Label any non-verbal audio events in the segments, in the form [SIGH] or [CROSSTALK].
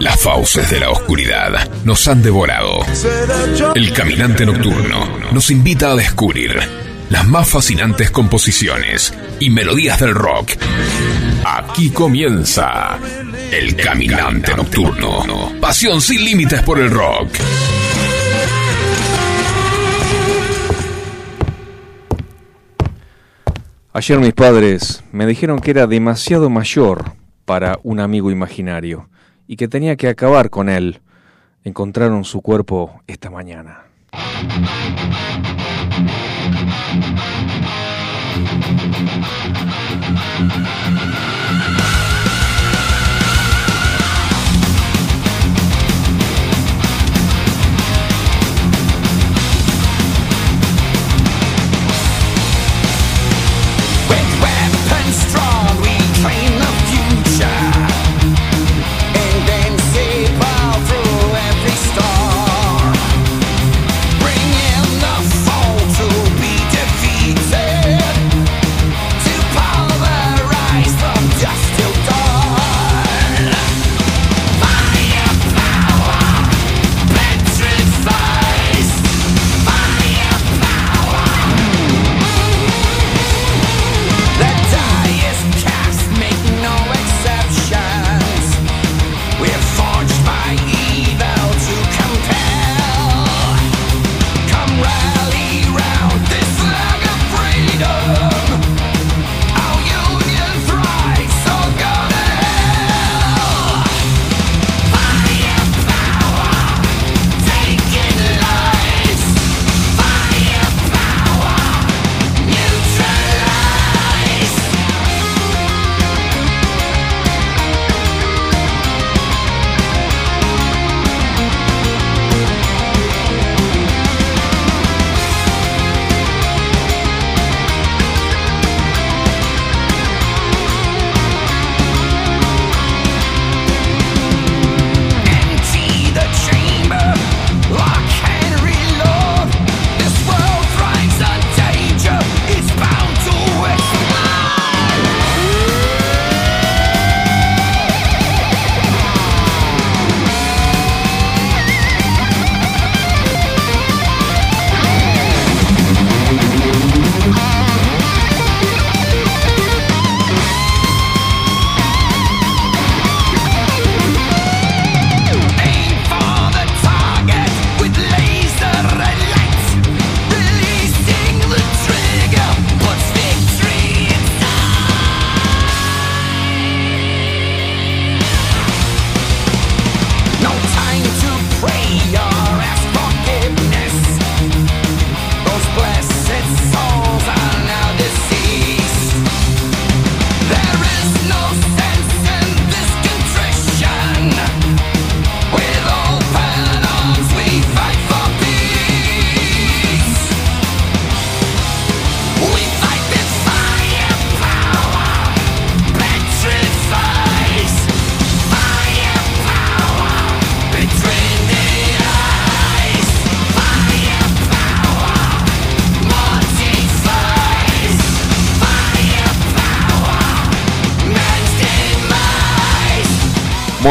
Las fauces de la oscuridad nos han devorado. El caminante nocturno nos invita a descubrir las más fascinantes composiciones y melodías del rock. Aquí comienza El Caminante Nocturno. Pasión sin límites por el rock. Ayer mis padres me dijeron que era demasiado mayor para un amigo imaginario y que tenía que acabar con él. Encontraron su cuerpo esta mañana.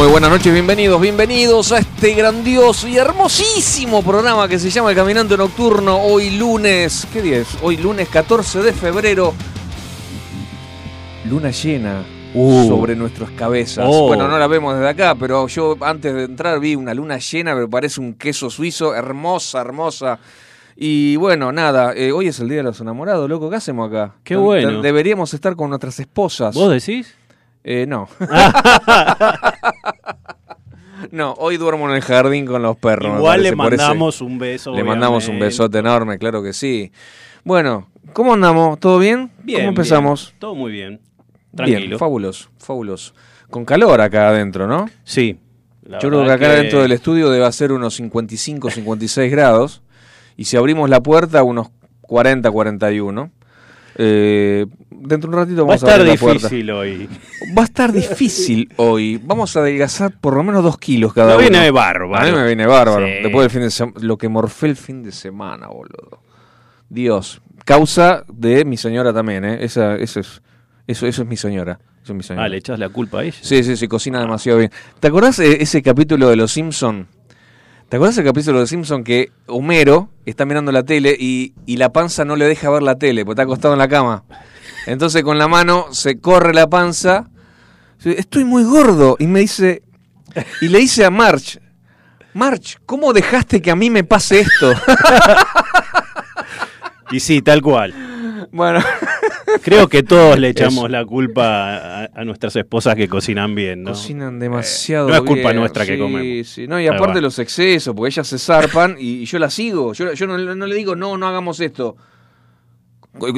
Muy buenas noches, bienvenidos, bienvenidos a este grandioso y hermosísimo programa que se llama El Caminante Nocturno. Hoy lunes, ¿qué día es? Hoy lunes 14 de febrero. Luna llena Uh. sobre nuestras cabezas. Oh. Bueno, no la vemos desde acá, pero yo antes de entrar vi una luna llena, me parece un queso suizo, hermosa, hermosa. Y bueno, nada, eh, hoy es el Día de los Enamorados, loco, ¿qué hacemos acá? Qué bueno. De- Deberíamos estar con nuestras esposas. ¿Vos decís? Eh, no. [LAUGHS] no, hoy duermo en el jardín con los perros. Igual le mandamos un beso. Le mandamos un besote enorme, claro que sí. Bueno, ¿cómo andamos? ¿Todo bien? Bien. ¿Cómo empezamos? bien. Todo muy bien. Bien, Tranquilo. fabuloso, fabuloso. Con calor acá adentro, ¿no? sí. la Yo creo que acá dentro del estudio debe ser unos 55, 56 grados. Y si abrimos la puerta, unos 40, 41. Eh, dentro de un ratito Va a vamos a, estar puerta. difícil hoy. Va a estar difícil [LAUGHS] hoy. Vamos a adelgazar por lo menos dos kilos cada Me uno. viene bárbaro. A mí me viene bárbaro. Sí. Después del fin de semana. Lo que morfé el fin de semana, boludo. Dios. Causa de mi señora también, ¿eh? Esa, eso, es, eso, eso es mi señora. Son mis señoras. Ah, le echas la culpa a ella. Sí, sí, sí, cocina demasiado bien. ¿Te acordás de ese capítulo de Los Simpson? ¿Te acordás del capítulo de Simpson que Homero está mirando la tele y, y la panza no le deja ver la tele porque está acostado en la cama? Entonces con la mano se corre la panza. Estoy muy gordo. Y me dice. Y le dice a March. March, ¿cómo dejaste que a mí me pase esto? [LAUGHS] Y sí, tal cual. bueno, Creo que todos le echamos la culpa a, a nuestras esposas que cocinan bien, ¿no? cocinan demasiado no es culpa bien. nuestra que Sí, comemos. sí. No, y Ahí aparte va. los excesos, porque ellas se zarpan y, y yo las sigo. Yo, yo no, no le digo, no, no hagamos esto.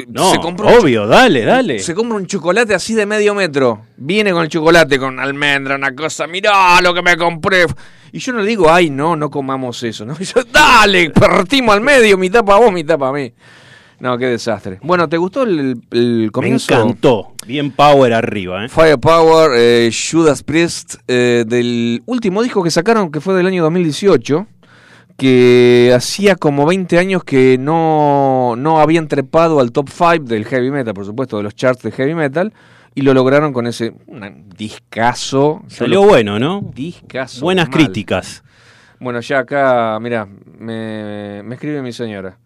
No, se compra un obvio, dale, dale. Se compra un chocolate así de medio metro. Viene con el chocolate, con almendra, una cosa. Mirá lo que me compré. Y yo no le digo, ay, no, no comamos eso. ¿no? Y [LAUGHS] yo, dale, partimos al medio, mitad para vos, mitad para mí. No, qué desastre. Bueno, ¿te gustó el, el Me comienzo? encantó. Bien power arriba, ¿eh? Firepower, eh, Judas Priest, eh, del último disco que sacaron, que fue del año 2018, que hacía como 20 años que no, no habían trepado al top 5 del heavy metal, por supuesto, de los charts de heavy metal, y lo lograron con ese discazo. Salió bueno, ¿no? Discazo. Buenas mal. críticas. Bueno, ya acá, mira, me, me escribe mi señora.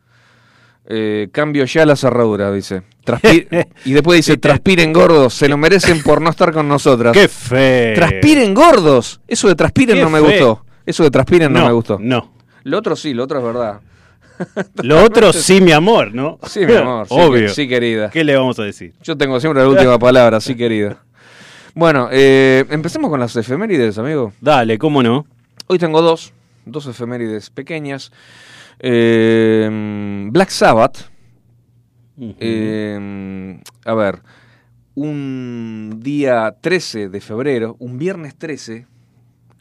Eh, cambio ya la cerradura, dice. [LAUGHS] Y después dice, transpiren gordos, se lo merecen por no estar con nosotras. ¡Qué fe! Transpiren gordos. Eso de transpiren no me gustó. Eso de transpiren no, me gustó. No. Lo otro sí, lo otro es verdad. [LAUGHS] Lo otro sí, mi amor, ¿no? Sí, mi amor. sí, Obvio. Sí, querida. ¿Qué le vamos a decir? Yo tengo siempre la última [LAUGHS] palabra, sí, querida. Bueno, eh, empecemos con las efemérides, amigo. Dale, ¿cómo no? Hoy tengo dos, dos efemérides pequeñas. Eh, Black Sabbath, eh, a ver, un día 13 de febrero, un viernes 13,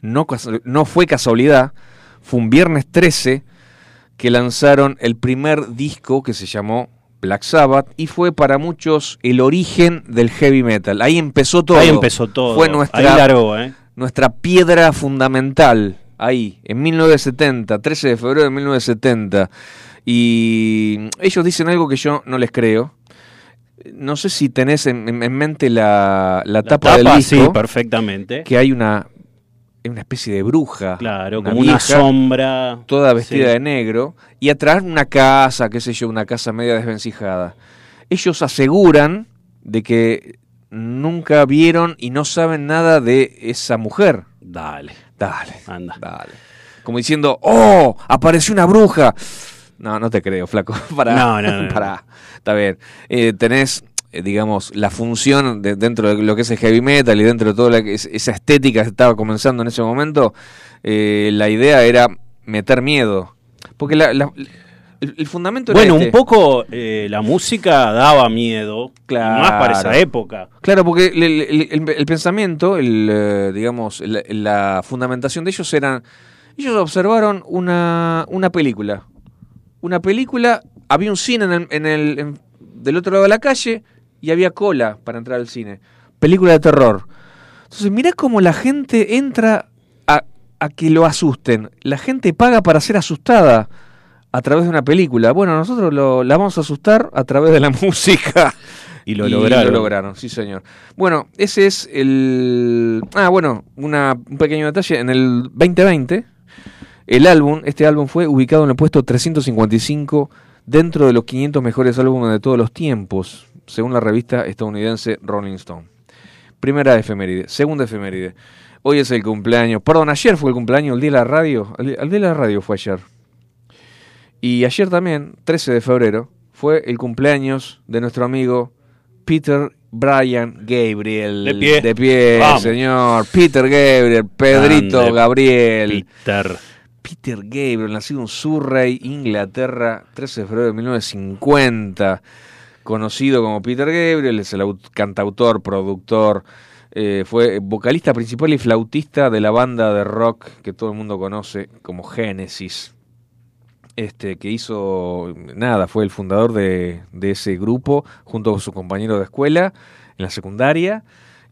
no, fue casualidad, fue un viernes 13 que lanzaron el primer disco que se llamó Black Sabbath y fue para muchos el origen del heavy metal. Ahí empezó todo. Ahí empezó todo. Fue nuestra, Ahí ¿eh? nuestra piedra fundamental, ahí, en 1970, 13 de febrero de 1970. Y ellos dicen algo que yo no les creo. No sé si tenés en, en- en mente la, la La tapa, del sí, disco, perfectamente. que hay una, una especie de bruja. Claro, una como una sombra. Toda vestida Sí. de negro. Y atrás una casa, qué sé yo, una casa media desvencijada. Ellos aseguran de que nunca vieron y no saben nada de esa mujer. Dale, Dale, anda. dale. Como diciendo, ¡oh! Apareció una bruja. No, no te creo, flaco. [LAUGHS] Para, No, no, no, Para. Está bien. Eh, tenés, eh, digamos, la función de- dentro de lo que es el heavy metal y dentro de toda la esa estética que estaba comenzando en ese momento. eh, la idea era meter miedo. Porque la- la- el, el fundamento era Bueno, este. un poco eh, la música daba miedo. Claro. Más para esa época. Claro, porque el, el- el- el pensamiento, el, eh, digamos, la, la fundamentación de ellos eran, ellos observaron una, una película, una película, había un cine en el, en el- en- del otro lado de la calle y había cola para entrar al cine, película de terror. Entonces mirá cómo la gente entra a, a que lo asusten, la gente paga para ser asustada a través de una película. Bueno, nosotros lo, la vamos a asustar a través de la [LAUGHS] música. Y lo lograron. lo lograron, sí señor. Bueno, ese es el... Ah, bueno, una, un pequeño detalle. En el 2020, el álbum, este álbum fue ubicado en el puesto 355 dentro de los 500 mejores álbumes de todos los tiempos, según la revista estadounidense Rolling Stone. Primera efeméride. Segunda efeméride. Hoy es el cumpleaños. Perdón, ayer fue el cumpleaños, el día de la radio. El, el día de la radio fue ayer. Y ayer también, 13 de febrero, fue el cumpleaños de nuestro amigo Peter Brian Gabriel. De pie. De pie, Vamos. señor. Peter Gabriel, Pedrito Grande Gabriel. Peter. Peter Gabriel, nacido en Surrey, Inglaterra, 13 de febrero de 1950. Conocido como Peter Gabriel, es el aut- cantautor, productor, eh, fue vocalista principal y flautista de la banda de rock que todo el mundo conoce como Genesis este, que hizo, nada, fue el fundador de, de ese grupo junto con su compañero de escuela en la secundaria.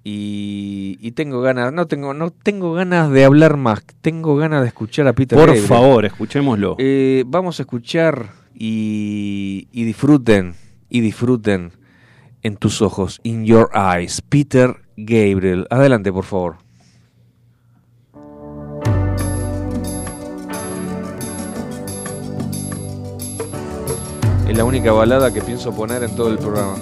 Y, tengo ganas, no tengo, no tengo ganas de hablar más, tengo ganas de escuchar a Peter. Por favor, escuchémoslo. Eh, vamos a escuchar y, y, disfruten, y disfruten en tus ojos, in your eyes, Peter Gabriel. Adelante, por favor. Es la única balada que pienso poner en todo el programa.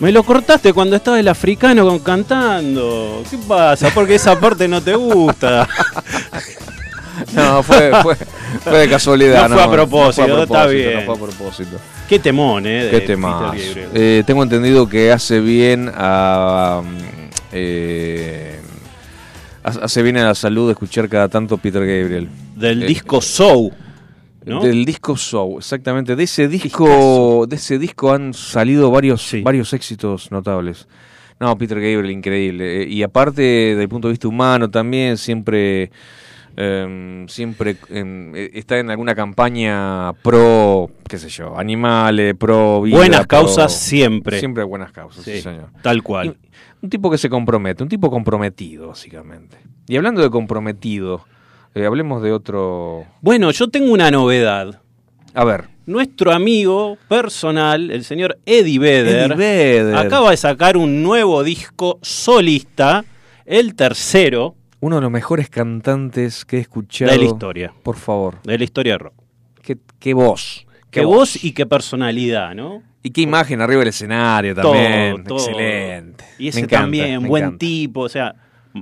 Me lo cortaste cuando estaba el africano cantando. ¿Qué pasa? Porque esa parte no te gusta. [LAUGHS] No, fue, fue, fue de casualidad. No fue, a propósito, no fue a propósito, está bien. A propósito. Qué temón, ¿eh? Qué temón. Eh, tengo entendido que hace bien a. Eh, hace bien a la salud escuchar cada tanto Peter Gabriel. Del eh, disco Soul ¿no? Del disco Show, exactamente. De ese disco, de ese disco han salido varios, Sí. varios éxitos notables. No, Peter Gabriel, increíble. Eh, Y aparte, desde el punto de vista humano, también siempre, em, siempre em, eh, está en alguna campaña pro, qué sé yo, animales, pro vida. Buenas pro- causas siempre. Siempre buenas causas, sí, Sí, señor. tal cual. Y- Un tipo que se compromete, un tipo comprometido, básicamente. Y hablando de comprometido, eh, hablemos de otro. Bueno, yo tengo una novedad. A ver. Nuestro amigo personal, el señor Eddie Vedder, Eddie Vedder. acaba de sacar un nuevo disco solista, el tercero Uno de los mejores cantantes que he escuchado. de la historia, Por favor. de la historia de rock. Qué, qué voz. Qué voz y qué personalidad, ¿no? Y qué imagen arriba del escenario Todo, también. todo. Excelente. Y ese encanta, también, buen encanta. tipo, o sea,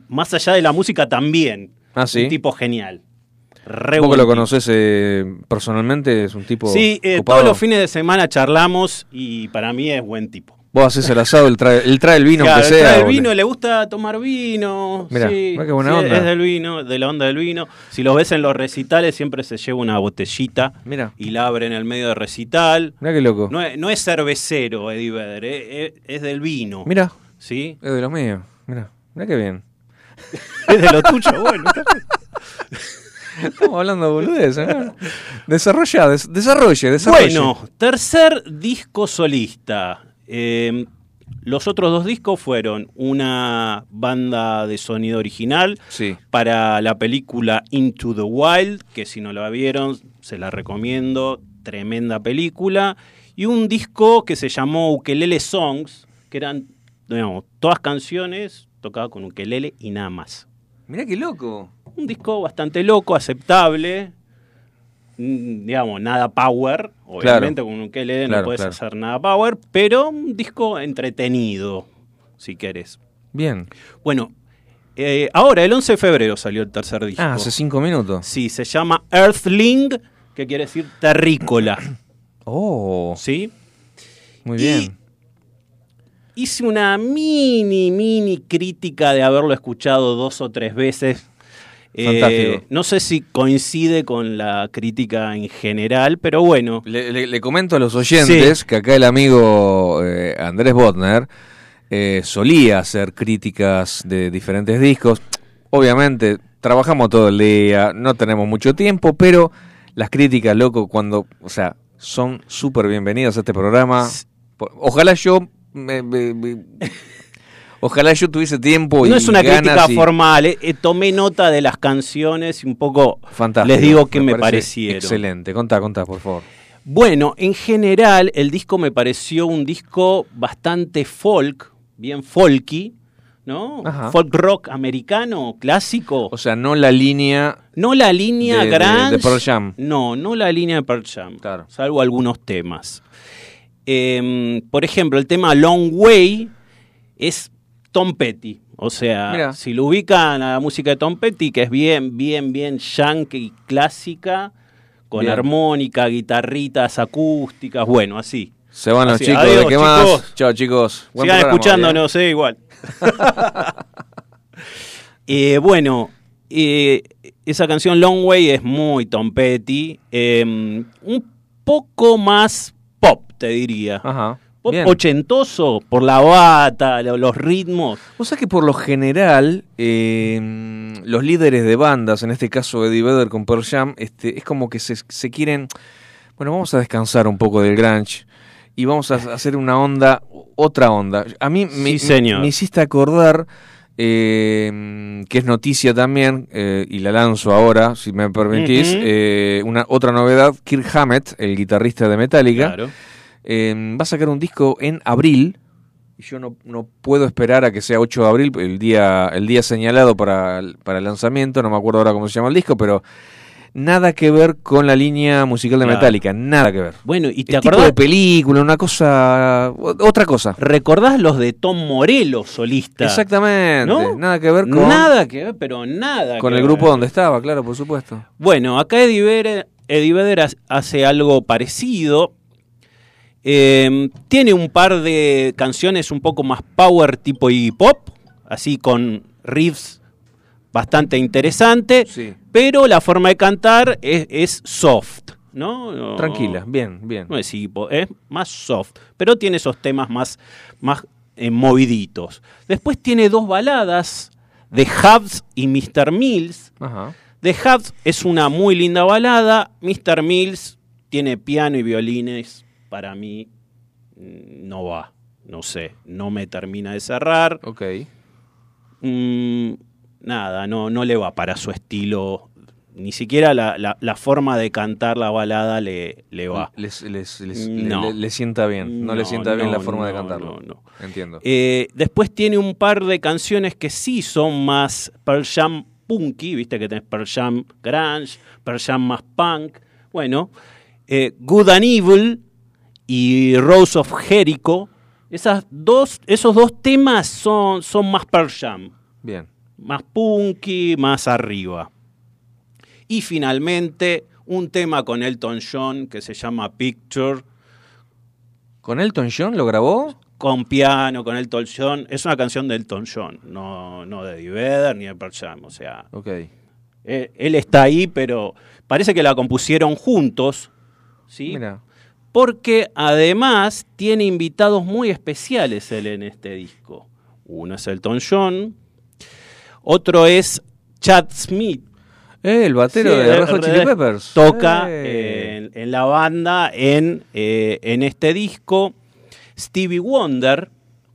más allá de la música también. Ah, sí. Un tipo genial. Re Vos que lo conoces eh, personalmente, es un tipo. Sí, eh, todos los fines de semana charlamos y para mí es buen tipo. Vos haces el asado, él trae, él trae el vino, Claro, aunque sea. trae el vino, le gusta tomar vino. Sí, mirá qué buena sí, onda. Es del vino, de la onda del vino. Si los ves en los recitales, siempre se lleva una botellita Mira, y la abre en el medio del recital. mira qué loco. No es, no es cervecero, Eddie Vedder, eh, es, es del vino. Mira, ¿Sí? es de los míos. Mira, mira qué bien. [LAUGHS] Es de lo tuyo, bueno. Estamos hablando de boludeces, ¿no? Desarrolla, des- desarrolle, desarrolle. Bueno, tercer disco solista. Eh, los otros dos discos fueron una banda de sonido original Sí. para la película Into the Wild, que si no la vieron, se la recomiendo, tremenda película, y un disco que se llamó Ukelele Songs, que eran, digamos, todas canciones tocadas con ukelele y nada más. Mira qué loco. Un disco bastante loco, aceptable, mm, digamos, nada power, obviamente con un ukelele Claro, no puedes claro. hacer nada power, pero un disco entretenido, si querés. Bien. Bueno, eh, ahora, el 11 de febrero salió el tercer disco. Ah, hace cinco minutos. Sí, se llama Earthling, que quiere decir terrícola. Oh, ¿Sí? muy bien. Hice una mini, mini crítica de haberlo escuchado dos o tres veces. Eh, Fantástico. no sé si coincide con la crítica en general, pero bueno. Le, le- le comento a los oyentes Sí. que acá el amigo eh, Andrés Botner eh, solía hacer críticas de diferentes discos. Obviamente, trabajamos todo el día, no tenemos mucho tiempo, pero las críticas, loco, cuando, o sea, son súper bienvenidas a este programa. Ojalá yo, me- me- me- ojalá yo tuviese tiempo y No es una crítica y- formal, eh, eh, tomé nota de las canciones y un poco Fantástico. les digo qué me, parecieron. Excelente, contá, contá, por favor. Bueno, en general el disco me pareció un disco bastante folk, bien folky, ¿no? Ajá. Folk rock americano, clásico. O sea, no la línea no la línea de- de Pearl Jam. No, no la línea de Pearl Jam. Claro. Salvo algunos temas. Em, por ejemplo, el tema Long Way es Tom Petty. O sea, si lo ubican a la música de Tom Petty, que es bien, bien, bien yankee clásica, con Bien. armónica, guitarritas acústicas, bueno, así. Se van los Así, chicos, adiós, ¿de qué chicos. más? Chao, chicos. Buen Sigan programa, escuchándonos, eh, igual. [LAUGHS] Eh, bueno, eh, esa canción Long Way es muy Tom Petty. eh, un poco más pop, te diría. Ajá. Pop Bien. ochentoso, por la bata, lo- los ritmos. O sea que por lo general, eh, los líderes de bandas, en este caso Eddie Vedder con Pearl Jam, este, es como que se, se quieren. Bueno, vamos a descansar un poco del grunge y vamos a hacer una onda, otra onda. A mí me, señor. me hiciste acordar, eh, que es noticia también, eh, y la lanzo ahora, si me permitís, eh, una otra novedad. Kirk Hammett, el guitarrista de Metallica, Claro. eh, va a sacar un disco en abril. Y yo no, no puedo esperar a que sea 8 de abril, el día, el día señalado para, para el lanzamiento. No me acuerdo ahora cómo se llama el disco, pero nada que ver con la línea musical de Claro. Metallica, nada que ver. Bueno, ¿y te El tipo acordás? de película, una cosa, otra cosa. ¿Recordás los de Tom Morello, solista? Exactamente, ¿No? nada que ver con, Nada que ver, pero nada con que el ver. grupo donde estaba, claro, por supuesto. Bueno, acá Eddie Vedder, Eddie Vedder ha- hace algo parecido. Eh, tiene un par de canciones un poco más power tipo Iggy Pop, así con riffs bastante interesantes, Sí. Pero la forma de cantar es, es soft, ¿no? No- Tranquila, bien, bien. No es Pop, es más soft, pero tiene esos temas más, más eh, moviditos. Después tiene dos baladas de Hubs y Mr. Mills. Ajá. The Hubs es una muy linda balada. Mr. Mills tiene piano y violines. Para mí mm, no va. No sé, no me termina de cerrar. Ok. Mm, nada, no, no le va para su estilo. Ni siquiera la, la- la forma de cantar la balada le, le va. Les, les- les- No. le, sienta bien, no, le sienta bien no, la forma de cantarlo. no, no. Entiendo. Eh, después tiene un par de canciones que sí son más Pearl Jam punky, viste que tenés Pearl Jam grunge, Pearl Jam más punk. Bueno, eh, Good and Evil y Rose of Jericho, esas dos, esos dos temas son, son más Pearl Jam, bien. más punky, más arriba. Y finalmente un tema con Elton John que se llama Picture, ¿Con Elton John lo grabó? con piano, con Elton John. Es una canción de Elton John, no, no de Eddie ni de Pearl Jam. O sea, Ok. él, él está ahí, pero parece que la compusieron juntos, ¿sí? Mira. Porque además tiene invitados muy especiales él en este disco. Uno es Elton John, otro es Chad Smith. Eh, el batero Sí, de eh, Red Hot eh, Chili Peppers. Toca Eh. en, en la banda en, eh, en este disco. Stevie Wonder,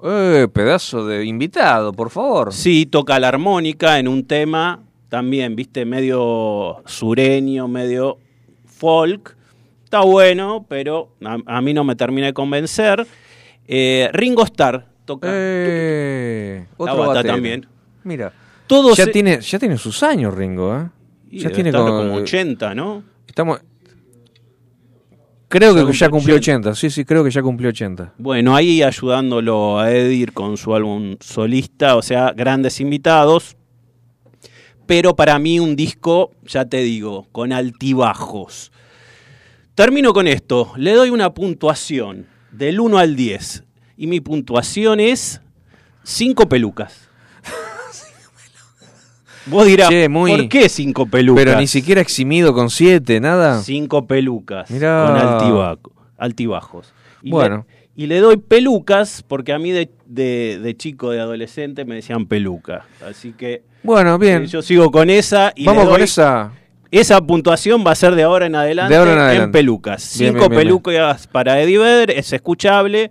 Eh, pedazo de invitado, por favor. Sí, toca la armónica en un tema también, viste, medio sureño, medio folk. Está bueno, pero a, a mí no me termina de convencer. Eh, Ringo Starr toca. Eh, La otro bata también. Mira. Todos Ya se- tiene, ya tiene sus años, Ringo, ¿eh? Y ya tiene como, como 80, ¿no? Estamos. Creo que ya cumplió cumplió 80. 80. Sí, sí, creo que ya cumplió 80. Bueno, ahí ayudándolo a Edir con su álbum solista, o sea, grandes invitados. Pero para mí un disco, ya te digo, con altibajos. Termino con esto. Le doy una puntuación del 1 al 10. Y mi puntuación es 5 pelucas. Vos dirás, Che, muy- ¿por qué 5 pelucas? Pero ni siquiera eximido con 7, nada. Cinco pelucas Mirá. con altibajo- altibajos. Y Bueno. Le, y le doy pelucas porque a mí de, de- de chico, de adolescente, me decían peluca. Así que Bueno, bien. eh, yo sigo con esa y Vamos le con esa. Esa puntuación va a ser de ahora en adelante, De ahora en adelante. pelucas. Bien, Cinco bien, bien, pelucas para Eddie Vedder, es escuchable,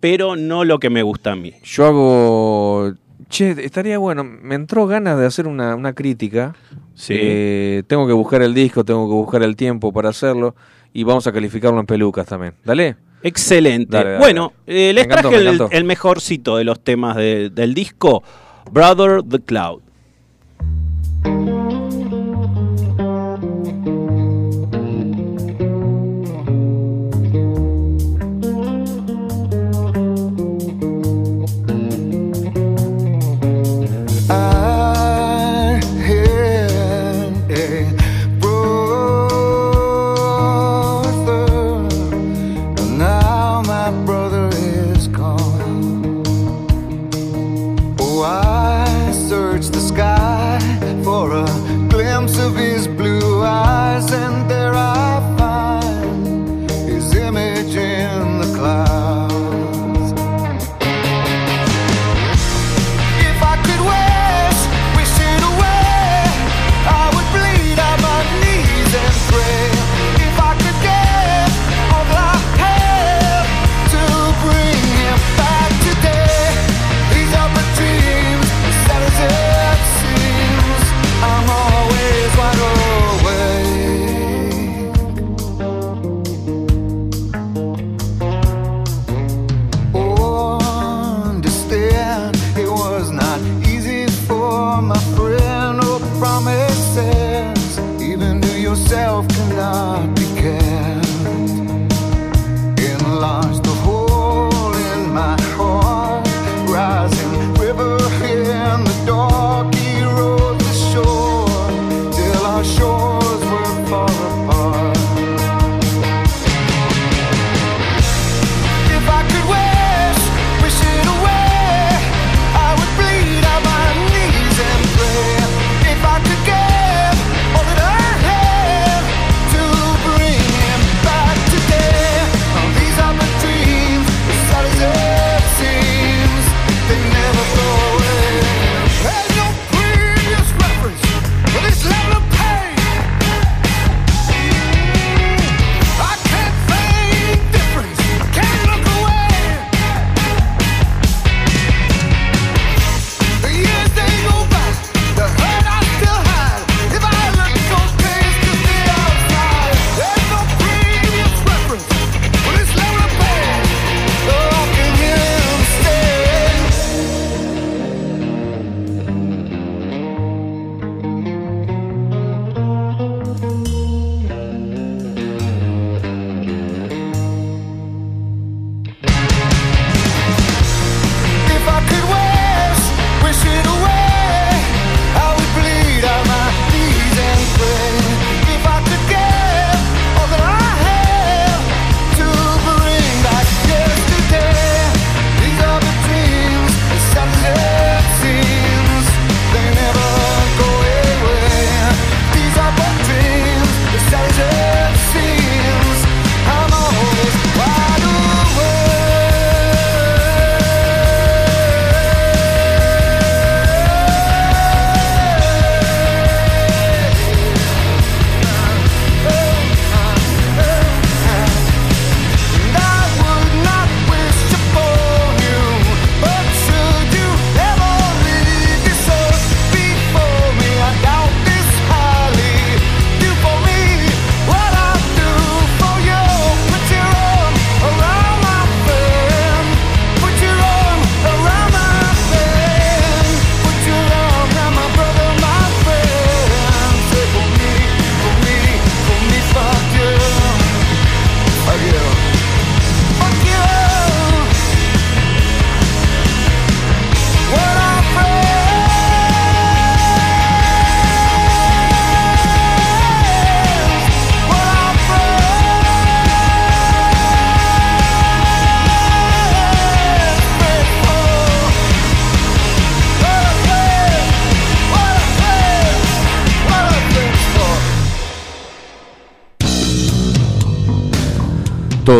pero no lo que me gusta a mí. Yo hago. Che, estaría bueno. Me entró ganas de hacer una, una crítica. Sí. Eh, tengo que buscar el disco, tengo que buscar el tiempo para hacerlo. Y vamos a calificarlo en pelucas también. Dale. Excelente. Dale, dale, bueno, dale. eh, les encantó, traje el, mejorcito de los temas de- del disco, Brother the Cloud.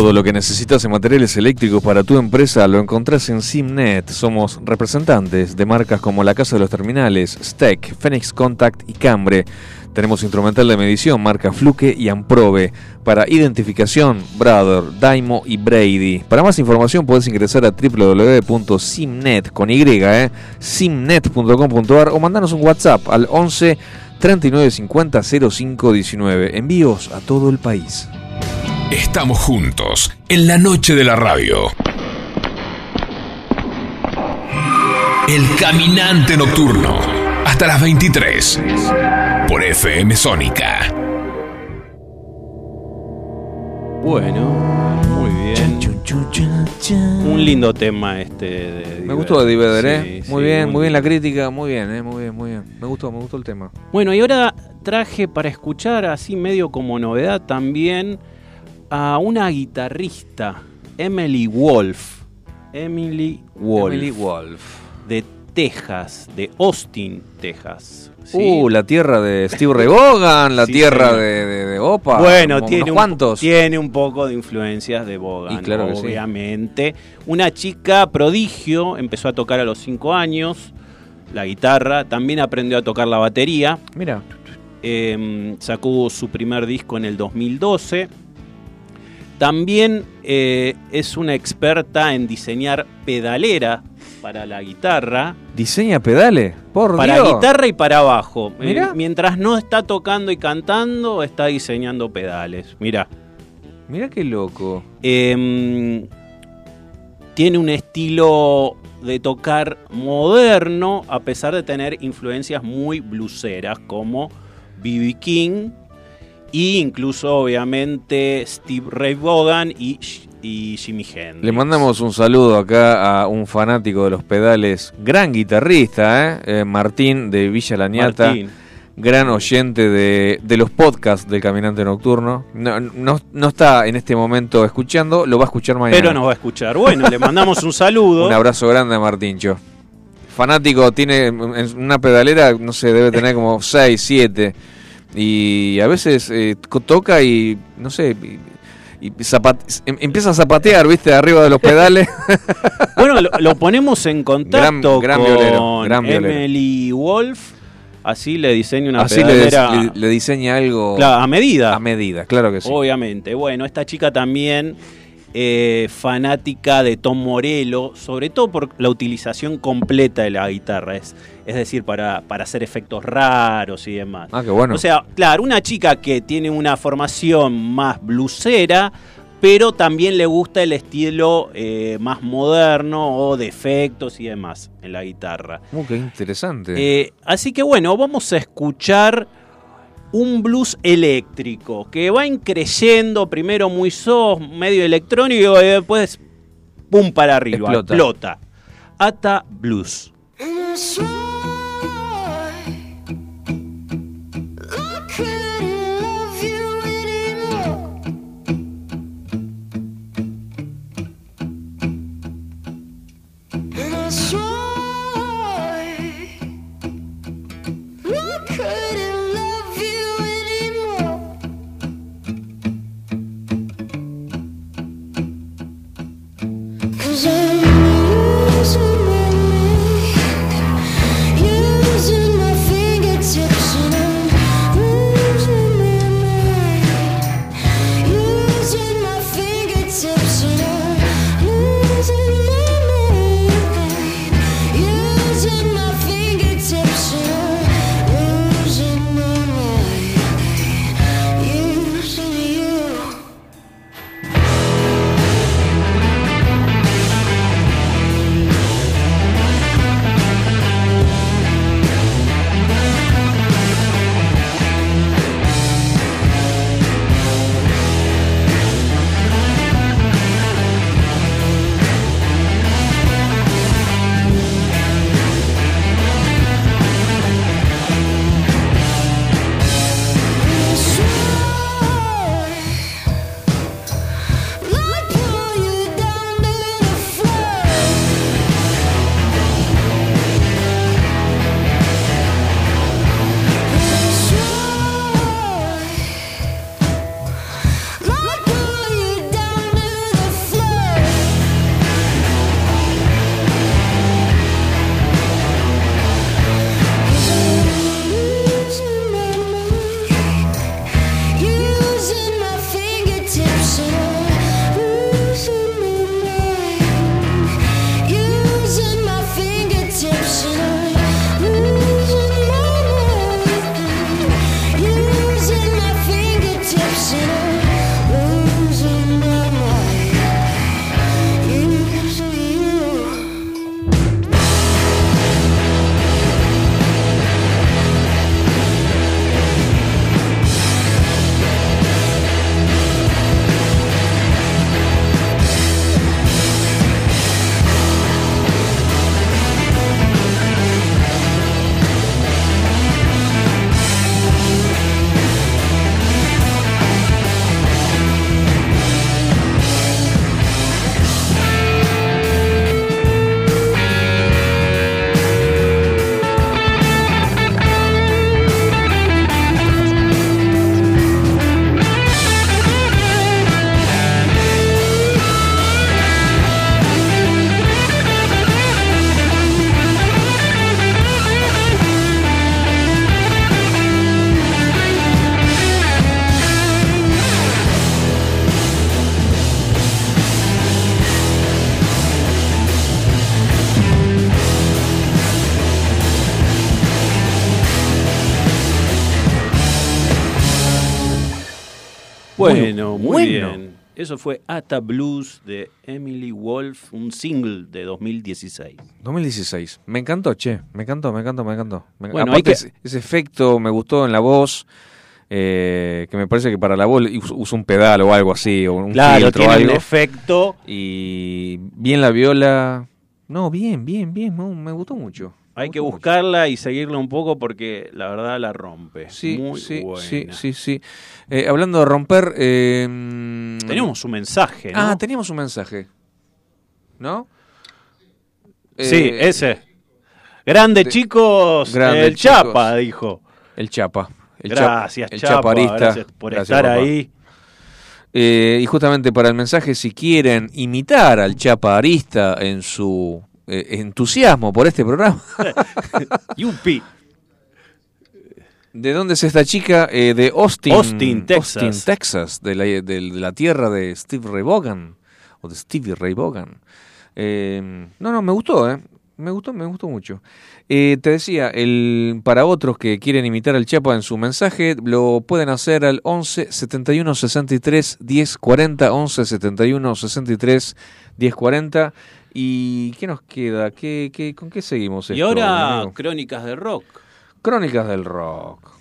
Todo lo que necesitas en materiales eléctricos para tu empresa lo encontrás en Simnet. Somos representantes de marcas como la Casa de los Terminales, Steck, Phoenix Contact y Cambre. Tenemos instrumental de medición marca Fluke y Amprobe. Para identificación, Brother, Daimo y Brady. Para más información podés ingresar a www.simnet con eh, simnet.com.ar o mandanos un WhatsApp al 11 39 50 05 19. Envíos a todo el país. Estamos juntos en la noche de la radio. El caminante nocturno. Hasta las 23. Por FM Sónica. Bueno, muy bien. Un lindo tema este de Me gustó de Diveder, ¿eh? Sí, muy sí, bien, muy bien la crítica, muy bien, ¿eh? Muy bien, muy bien. Me gustó, me gustó el tema. Bueno, y ahora traje para escuchar así medio como novedad también a una guitarrista, Emily Wolf. Emily Wolf. Emily Wolf. De Texas, de Austin, Texas. ¿sí? Uh, la tierra de Steve Vaughan, la Sí, tierra de, de, de Opa. Bueno, tiene un, tiene un poco de influencias de Bogan, Y claro que sí. obviamente. Una chica prodigio, empezó a tocar a los 5 años la guitarra, también aprendió a tocar la batería. Mira, Eh, sacó su primer disco en el 2012. También eh, es una experta en diseñar pedalera para la guitarra. diseña pedales, por Para Dios. guitarra y para bajo. Eh, mientras no está tocando y cantando, está diseñando pedales. Mira. Mira qué loco. Em, tiene un estilo de tocar moderno, a pesar de tener influencias muy bluseras, como B.B. King e incluso, obviamente, Steve Ray Vaughan y, y Jimi Hendrix. Le mandamos un saludo acá a un fanático de los pedales, gran guitarrista, ¿eh? Eh, Martín de Villa Lañata, Martín. gran oyente de, de los podcasts del Caminante Nocturno. No, no, no está en este momento escuchando, lo va a escuchar mañana. Pero nos va a escuchar. Bueno, le mandamos un saludo. [LAUGHS] Un abrazo grande a Martíncho. Fanático, tiene en una pedalera, no sé, debe tener como 6, 7. Y a veces eh, toca y, no sé, y, y em- empieza a zapatear, viste, arriba de los pedales. [LAUGHS] Bueno, lo, lo ponemos en contacto Gran- gran con violero, gran. Emily Wolf. Así le diseña una Así le, le- le diseña algo claro, a medida. a medida, claro que sí. Obviamente. Bueno, esta chica también eh, fanática de Tom Morello, sobre todo por la utilización completa de la guitarra, es, es decir, para, para hacer efectos raros y demás. Ah, qué bueno. O sea, claro, una chica que tiene una formación más blusera, pero también le gusta el estilo eh, más moderno o de efectos y demás en la guitarra. Uh, qué interesante. Eh, así que bueno, vamos a escuchar un blues eléctrico que va increyendo, primero muy soft, medio electrónico y después pum para arriba, Explota. explota. Ata Blues. Eso fue Ata Blues de Emily Wolf, un single de 2016. 2016. Me encantó, che. Me encantó, me encantó, me encantó. Bueno, Aparte que- ese, ese efecto me gustó en la voz. eh, que me parece que para la voz us- usa un pedal o algo así. O un Claro, filtro o tiene un algo. efecto. Y bien la viola. No, bien, bien, bien. Me gustó mucho. Hay que buscarla y seguirla un poco porque la verdad la rompe. Sí, muy sí, buena. sí, sí, sí. Eh, hablando de romper. eh, mm, Tenemos un mensaje, ¿no? Ah, teníamos un mensaje. ¿No? sí, Eh, ese. Grande, de- chicos. Grande, el chicos. Chapa, dijo. El Chapa. El Chapa- Gracias, el Chapa. chaparista. Gracias por Gracias, estar papá. ahí. Eh, y justamente para el mensaje, si quieren imitar al Chapa Arista en su eh, entusiasmo por este programa, [LAUGHS] Yupi. ¿de dónde es esta chica? Eh, de Austin, Austin, Texas. Austin, Texas, de la, de- de la tierra de Steve Ray Vaughan, o de Stevie Ray Vaughan. Eh, no, no, me gustó, ¿eh? Me gustó, me gustó mucho. Eh, te decía, el, para otros que quieren imitar al Chapa en su mensaje, lo pueden hacer al 11 71 63 10 40, 11 71 63 10 40. ¿Y qué nos queda? ¿Qué, qué, ¿Con qué seguimos Y esto, ahora, amigo? Crónicas de Rock. Crónicas del Rock.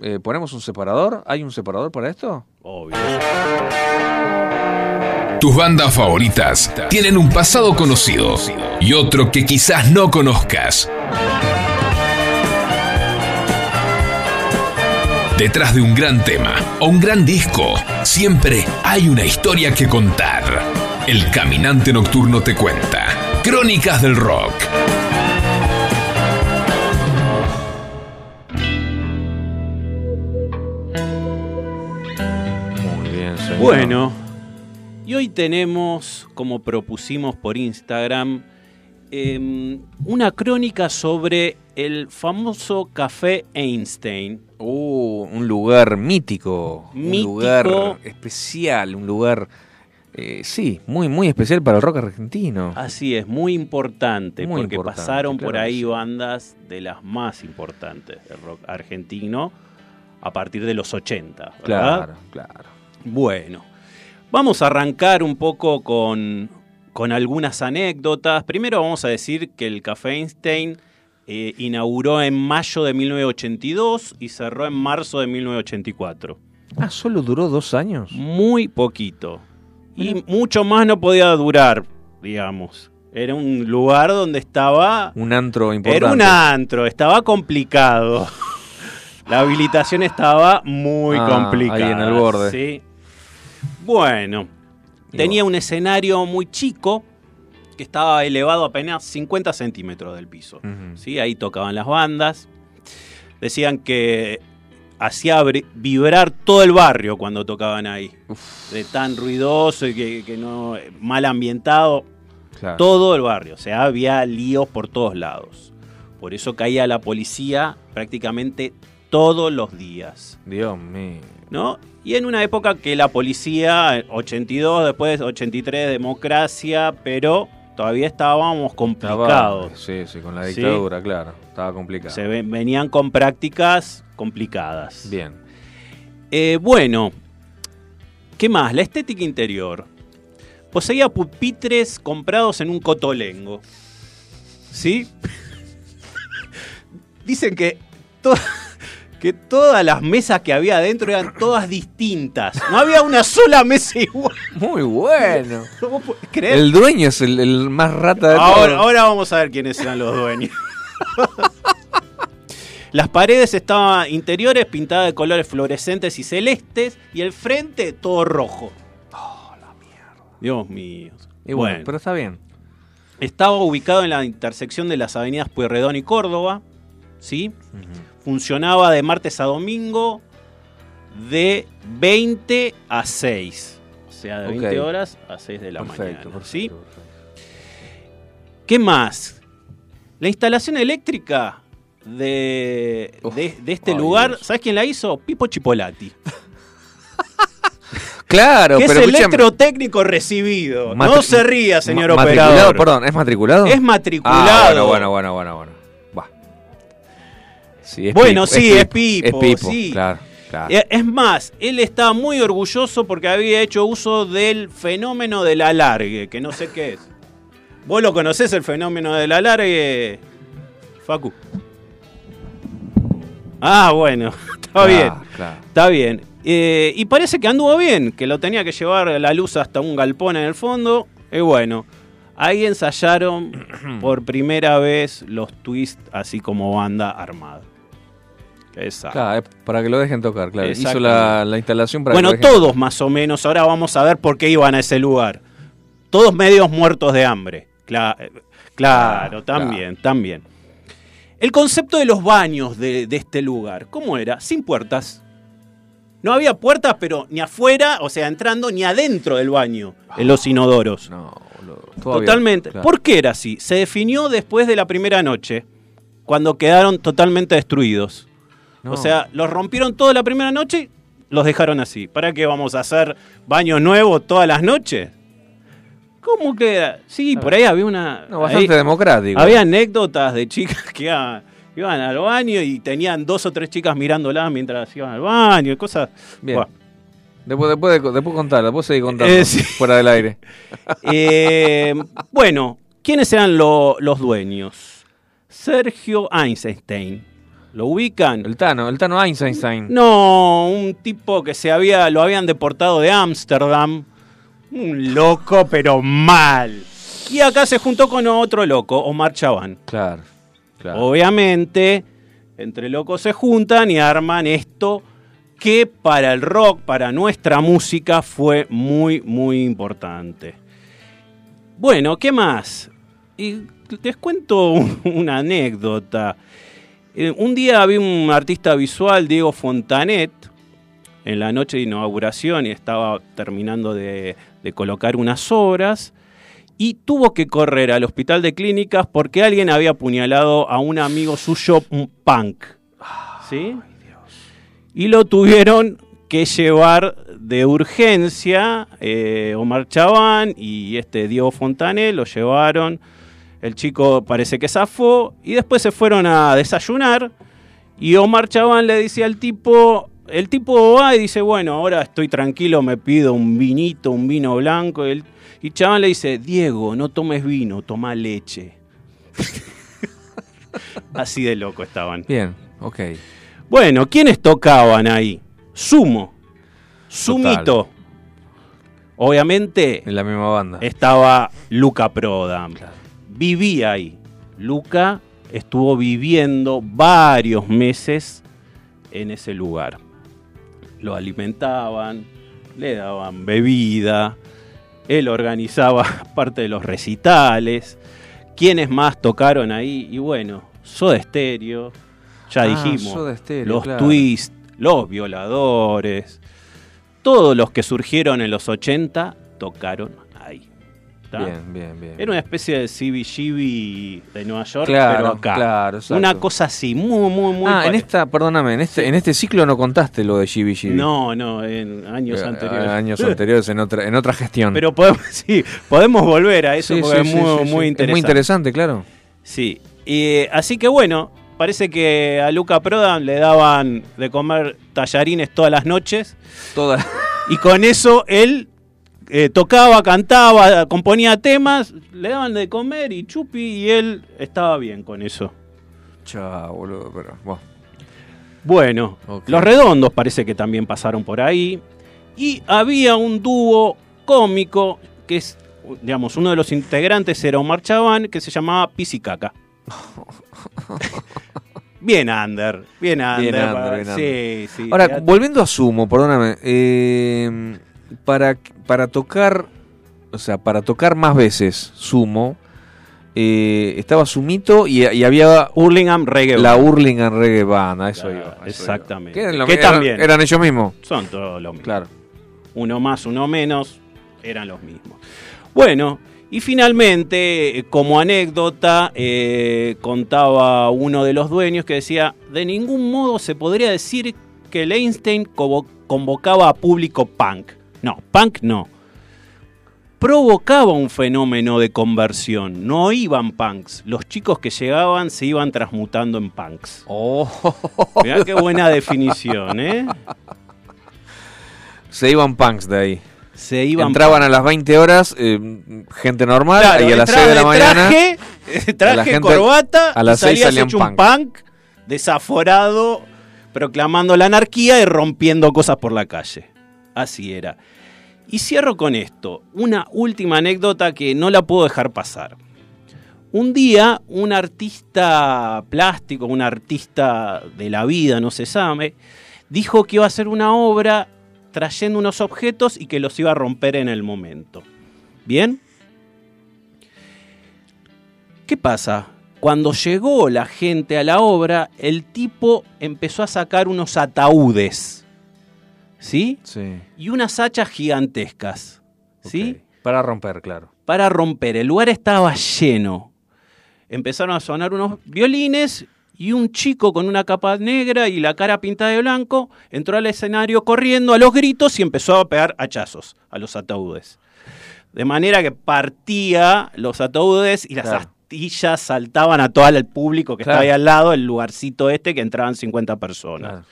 Eh, ¿Ponemos un separador? ¿Hay un separador para esto? Obvio. Tus bandas favoritas tienen un pasado conocido y otro que quizás no conozcas. Detrás de un gran tema o un gran disco, siempre hay una historia que contar. El Caminante Nocturno te cuenta. Crónicas del Rock. Muy bien, señor. Bueno, y hoy tenemos, como propusimos por Instagram, em, una crónica sobre el famoso Café Einstein. Uh, un lugar mítico, Mítico. un lugar especial, un lugar, eh, sí, muy, muy especial para el rock argentino. Así es, muy importante, Muy porque importante, pasaron por claro ahí sí. bandas de las más importantes del rock argentino a partir de los 80. ¿verdad? claro, claro. Bueno, vamos a arrancar un poco con, con algunas anécdotas. Primero vamos a decir que el Café Einstein eh, inauguró en mayo de 1982 y cerró en marzo de 1984. Ah, solo duró dos años. Muy poquito. Y mucho más no podía durar, digamos. Era un lugar donde estaba... Un antro importante. Era un antro, estaba complicado. [LAUGHS] La habilitación estaba muy Ah, complicada. ahí en el borde. Sí. Bueno, tenía un escenario muy chico que estaba elevado apenas 50 centímetros del piso. ¿sí? Ahí tocaban las bandas. Decían que hacía vibrar todo el barrio cuando tocaban ahí. De tan ruidoso y que, que no mal ambientado Claro. todo el barrio. O sea, había líos por todos lados. Por eso caía la policía prácticamente todos los días. Dios mío. ¿no? Y en una época que la policía, 82, después 83, democracia, pero todavía estábamos Estaba- complicados. sí, sí, con la Sí. dictadura, claro. Estaba complicado. Se ven- venían con prácticas complicadas. Bien. Eh, bueno, ¿qué más? La estética interior. Poseía pupitres comprados en un cotolengo. ¿Sí? [LAUGHS] Dicen que, to- [LAUGHS] que todas las mesas que había adentro eran todas distintas. No había una sola mesa igual. Muy bueno. [LAUGHS] ¿Cómo puedes creer? El dueño es el, el más rata de Ahora, todos. ahora vamos a ver quiénes eran los dueños. Las paredes estaban interiores pintadas de colores fluorescentes y celestes y el frente todo rojo. Dios mío. Y bueno, pero está bien. estaba ubicado en la intersección de las avenidas Pueyrredón y Córdoba, ¿sí? Funcionaba de martes a domingo de 20 a 6. O sea, de 20 Ok. horas a 6 de la perfecto, mañana. perfecto, ¿sí? perfecto. ¿Qué más? La instalación eléctrica de, Uf, de, de este lugar, Dios. ¿sabes quién la hizo? Pipo Chipolati. [LAUGHS] Claro, que es pero escúchame, electrotécnico recibido. no matri- se ría, señor ma- matriculado, operador. Perdón, ¿es matriculado? Es Ah, matriculado. bueno, bueno, bueno, bueno, bueno. Va. Sí, es Bueno, Pipo, sí, es Pipo, Es Pipo, sí. claro. Claro. Eh, Es más, él estaba muy orgulloso porque había hecho uso del fenómeno del alargue, que no sé qué es. ¿Vos lo conocés el fenómeno del alargue, Facu? Ah, bueno, [LAUGHS] está Claro, bien. claro. Está bien. Eh, y parece que anduvo bien, que lo tenía que llevar la luz hasta un galpón en el fondo. Y bueno, ahí ensayaron [CLEARS THROAT] por primera vez los twists, así como banda armada. Exacto. Claro, para que lo dejen tocar, claro. Hizo la, la instalación para bueno, que lo dejen todos más o menos. Ahora vamos a ver por qué iban a ese lugar. Todos medios muertos de hambre. Eh, claro, Ah, también, también. El concepto de los baños de, de este lugar, ¿cómo era? Sin puertas. No había puertas, pero ni afuera, o sea, entrando, ni adentro del baño, en los inodoros. No, boludo. Totalmente. claro. ¿Por qué era así? Se definió después de la primera noche, cuando quedaron totalmente destruidos. No. O sea, los rompieron toda la primera noche, los dejaron así. ¿Para qué vamos a hacer baños nuevos todas las noches? ¿Cómo que era? Sí, por ahí había una. No, bastante ahí democrático. había anécdotas de chicas que iban, iban al baño y tenían dos o tres chicas mirándolas mientras iban al baño y cosas. Bien. Después, después, de- después contar, después seguir contando. Eh, sí. Fuera del aire. [LAUGHS] Eh, bueno, ¿quiénes eran lo- los dueños? Sergio Einstein. ¿Lo ubican? El Tano, el Tano Einstein. No, un tipo que se había, lo habían deportado de Ámsterdam. Un loco, pero mal. Y acá se juntó con otro loco, Omar Chaván. Claro, claro. Obviamente, entre locos se juntan y arman esto que para el rock, para nuestra música, fue muy, muy importante. Bueno, ¿qué más? Y les cuento un- una anécdota. Eh, un día había un artista visual, Diego Fontanet, en la noche de inauguración y estaba terminando de, de colocar unas obras y tuvo que correr al hospital de clínicas porque alguien había apuñalado a un amigo suyo, un punk. ¿Sí? Y lo tuvieron que llevar de urgencia eh, Omar Chaván y este Diego Fontané, lo llevaron. El chico parece que zafó y después se fueron a desayunar y Omar Chaván le dice al tipo, el tipo va y dice, bueno, ahora estoy tranquilo, me pido un vinito, un vino blanco. Y, el- y Chaván le dice, Diego, no tomes vino, toma leche. [LAUGHS] Así de loco estaban. Bien, ok. Bueno, ¿quiénes tocaban ahí? Sumo. Sumito. Obviamente En la misma banda. estaba Luca Prodam. Vivía ahí. Luca estuvo viviendo varios meses en ese lugar. Lo alimentaban, le daban bebida, él organizaba [LAUGHS] parte de los recitales. ¿Quiénes más tocaron ahí? Y bueno, Soda Stereo, ya Ah, dijimos, Stereo, los claro. Twist, los Violadores, todos los que surgieron en los 80 tocaron ahí. Bien, bien, bien. Era una especie de CBGB de Nueva York, Claro, pero acá. claro, exacto. una cosa así, muy, muy, muy. ah, en esta, perdóname, en este, en este ciclo no contaste lo de GB GB. No, no, en años Eh, anteriores. Años [LAUGHS] anteriores en otra, en otra gestión. Pero podemos, [LAUGHS] sí, podemos volver a eso Sí, porque sí, es muy, muy Es interesante. muy interesante, claro. Sí. Y, así que bueno, parece que a Luca Prodan le daban de comer tallarines todas las noches. Toda. Y con eso él eh, tocaba, cantaba, componía temas, le daban de comer y chupi, y él estaba bien con eso. Chao, boludo, pero. bueno. Los redondos parece que también pasaron por ahí. Y había un dúo cómico que es, digamos, uno de los integrantes era Omar Chaván, que se llamaba Pisicaca. [LAUGHS] bien under, bien under. Bien para- bien sí, sí. Ahora, volviendo a Sumo, perdóname. eh, para, para tocar. O sea, para tocar más veces Sumo. eh, estaba Sumito y, y había Hurlingham Reggae la. Hurlingham Reggae Band. Eso Claro, iba, a eso exactamente. Que, Que también. Eran ellos mismos. Son todos los mismos. Claro. uno más, uno menos, eran los mismos. Bueno, y finalmente, eh, como anécdota, eh, contaba uno de los dueños que decía, de ningún modo se podría decir que el Einstein convo- convocaba a público punk. No, punk no. provocaba un fenómeno de conversión. No iban punks. Los chicos que llegaban se iban transmutando en punks. Oh, Mirá qué buena definición, ¿eh? se iban punks de ahí. Se iban Entraban a las 20 horas, eh, gente normal, Claro, y a las entraba 6 de la mañana. Traje, [LAUGHS] la gente- corbata, a las y seis salías salían hecho un punk desaforado, proclamando la anarquía y rompiendo cosas por la calle. Así era. Y cierro con esto, una última anécdota que no la puedo dejar pasar. Un día, un artista plástico, un artista de la vida, no se sabe, dijo que iba a hacer una obra trayendo unos objetos y que los iba a romper en el momento. ¿Bien? ¿Qué pasa? Cuando llegó la gente a la obra, el tipo empezó a sacar unos ataúdes, ¿sí? Sí. Y unas hachas gigantescas, ¿sí? Para romper, claro. Para romper. El lugar estaba lleno. Empezaron a sonar unos violines y un chico con una capa negra y la cara pintada de blanco entró al escenario corriendo a los gritos y empezó a pegar hachazos a los ataúdes. De manera que partía los ataúdes y las Claro. astillas saltaban a todo el público que Claro. estaba ahí al lado, el lugarcito este que entraban 50 personas. Claro.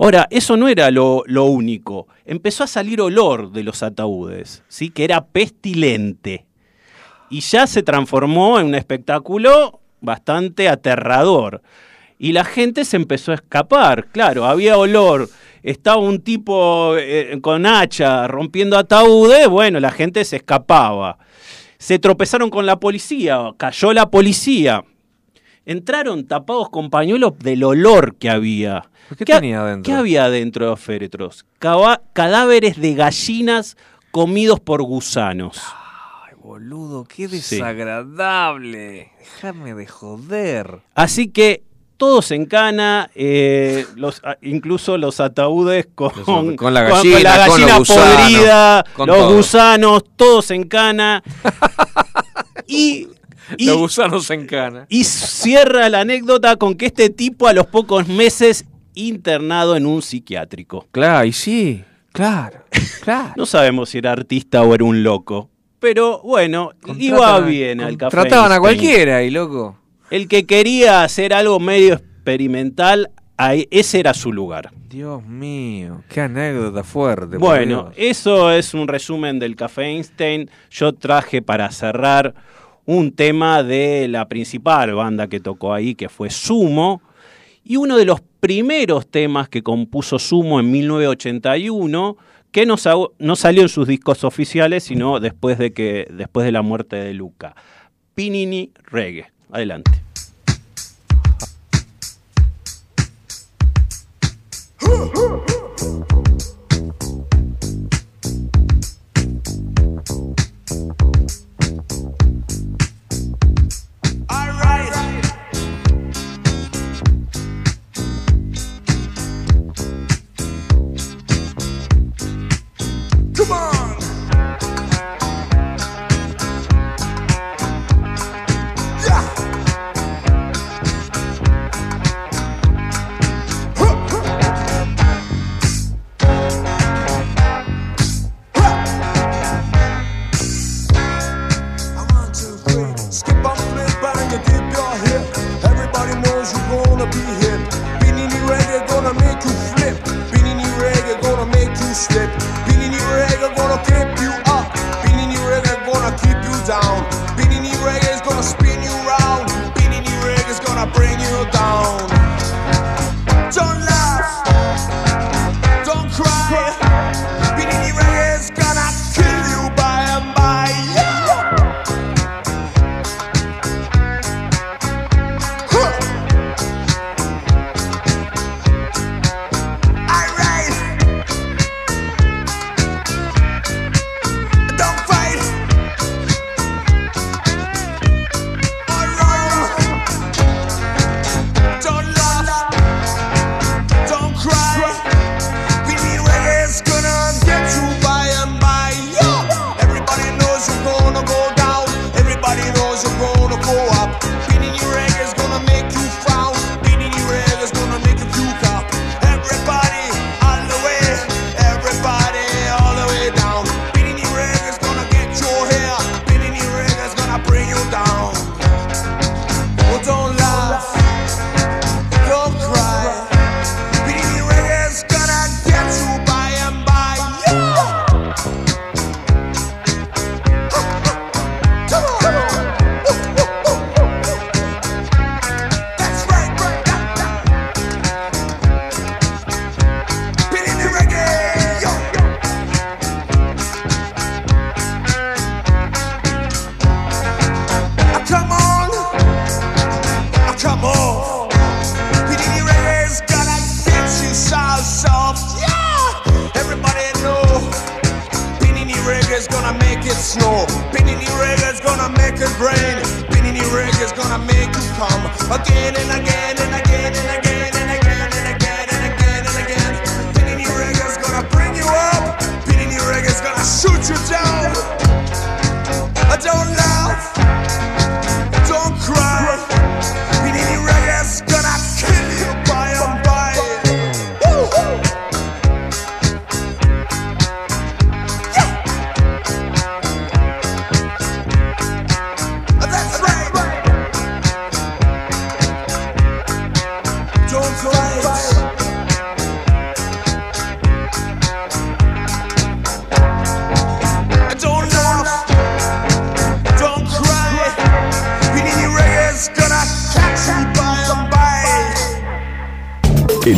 Ahora, eso no era lo, único. Empezó a salir olor de los ataúdes, ¿sí? que era pestilente. Y ya se transformó en un espectáculo bastante aterrador. Y la gente se empezó a escapar. Claro, había olor. Estaba un tipo eh, con hacha rompiendo ataúdes. Bueno, la gente se escapaba. Se tropezaron con la policía. Cayó la policía. Entraron tapados con pañuelos del olor que había. ¿Qué tenía adentro? ¿Qué había dentro de los féretros? Cava- cadáveres de gallinas comidos por gusanos. Ay, boludo, qué Sí. desagradable. Déjame de joder. Así que todos en cana, eh, los, a- incluso los ataúdes con, la gallina, la gallina los podrida, los todo. gusanos, todos en cana. y, [LAUGHS] y- Los gusanos en cana. y cierra la anécdota con que este tipo a los pocos meses internado en un psiquiátrico. Claro, y sí, claro, claro. No sabemos si era artista o era un loco. Pero bueno, iba Contratan bien al café. Trataban a cualquiera y loco. El que quería hacer algo medio experimental, ese era su lugar. Dios mío, qué anécdota fuerte. Bueno, eso es un resumen del Café Einstein. Yo traje para cerrar un tema de la principal banda que tocó ahí, que fue Sumo. Y uno de los primeros temas que compuso Sumo en 1981, que no, sa- no salió en sus discos oficiales, sino después de, que, después de la muerte de Luca. Pinini Reggae. Adelante.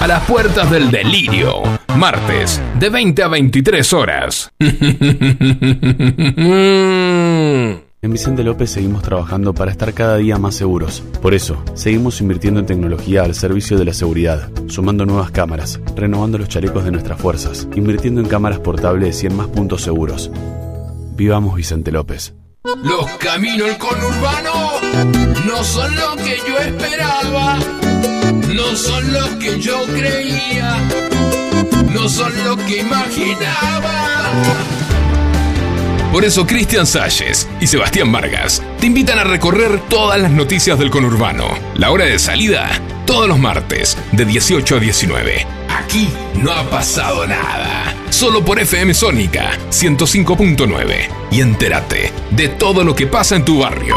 A las puertas del delirio, martes, de 20 a 23 horas. [LAUGHS] En Vicente López seguimos trabajando para estar cada día más seguros. Por eso, seguimos invirtiendo en tecnología al servicio de la seguridad, sumando nuevas cámaras, renovando los chalecos de nuestras fuerzas, invirtiendo en cámaras portables y en más puntos seguros. Vivamos Vicente López. Los caminos del conurbano no son lo que yo esperaba, no son lo que yo creía, no son lo que imaginaba. Por eso Cristian Salles y Sebastián Vargas te invitan a recorrer todas las noticias del conurbano. La hora de salida, todos los martes, de 18 a 19. Aquí no ha pasado nada. Solo por FM Sónica 105.9. Y entérate de todo lo que pasa en tu barrio.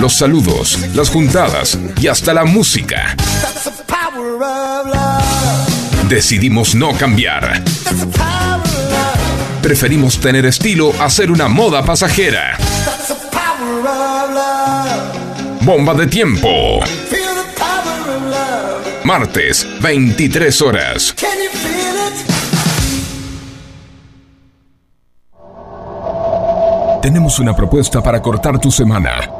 Los saludos, las juntadas y hasta la música. Decidimos no cambiar. Preferimos tener estilo a ser una moda pasajera. Bomba de tiempo. Martes, 23 horas. Tenemos una propuesta para cortar tu semana.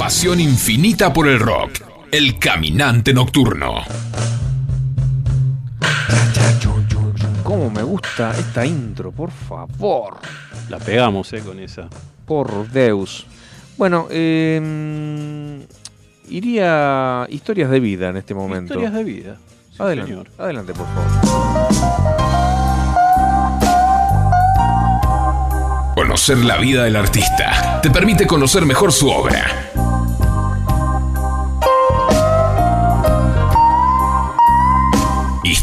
Pasión infinita por el rock. El caminante nocturno. Cómo me gusta esta intro, por favor. La pegamos, eh, con esa. Por Deus. Bueno, eh, iría historias de vida en este momento. Historias de vida. Sí, adelante, señor. adelante, por favor. Conocer la vida del artista te permite conocer mejor su obra.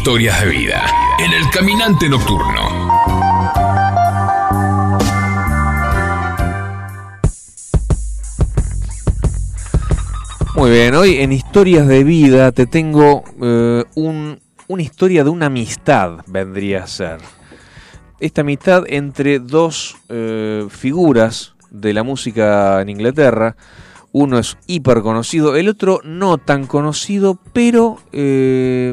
Historias de vida en el caminante nocturno. Muy bien, hoy en Historias de Vida te tengo eh, un- una historia de una amistad, vendría a ser. Esta amistad entre dos eh, figuras de la música en Inglaterra. Uno es hiper conocido, el otro no tan conocido, pero... eh,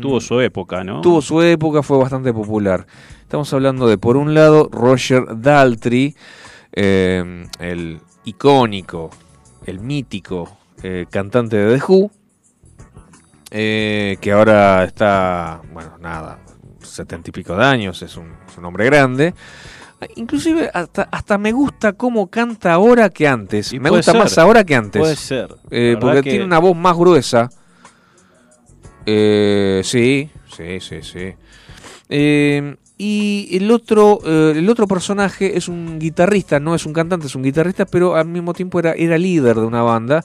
Tuvo su época, ¿no? tuvo su época, fue bastante popular. Estamos hablando de, por un lado, Roger Daltrey, eh, el icónico, el mítico eh, cantante de The Who, eh, que ahora está, bueno, nada, setenta y pico de años, es un, es un hombre grande. Inclusive hasta, hasta me gusta cómo canta ahora que antes. Y me gusta ser, más ahora que antes. Puede ser. Eh, porque que- tiene una voz más gruesa. Eh, sí, sí, sí, sí. Eh, y el otro, eh, el otro personaje es un guitarrista, no es un cantante, es un guitarrista, pero al mismo tiempo era, era líder de una banda.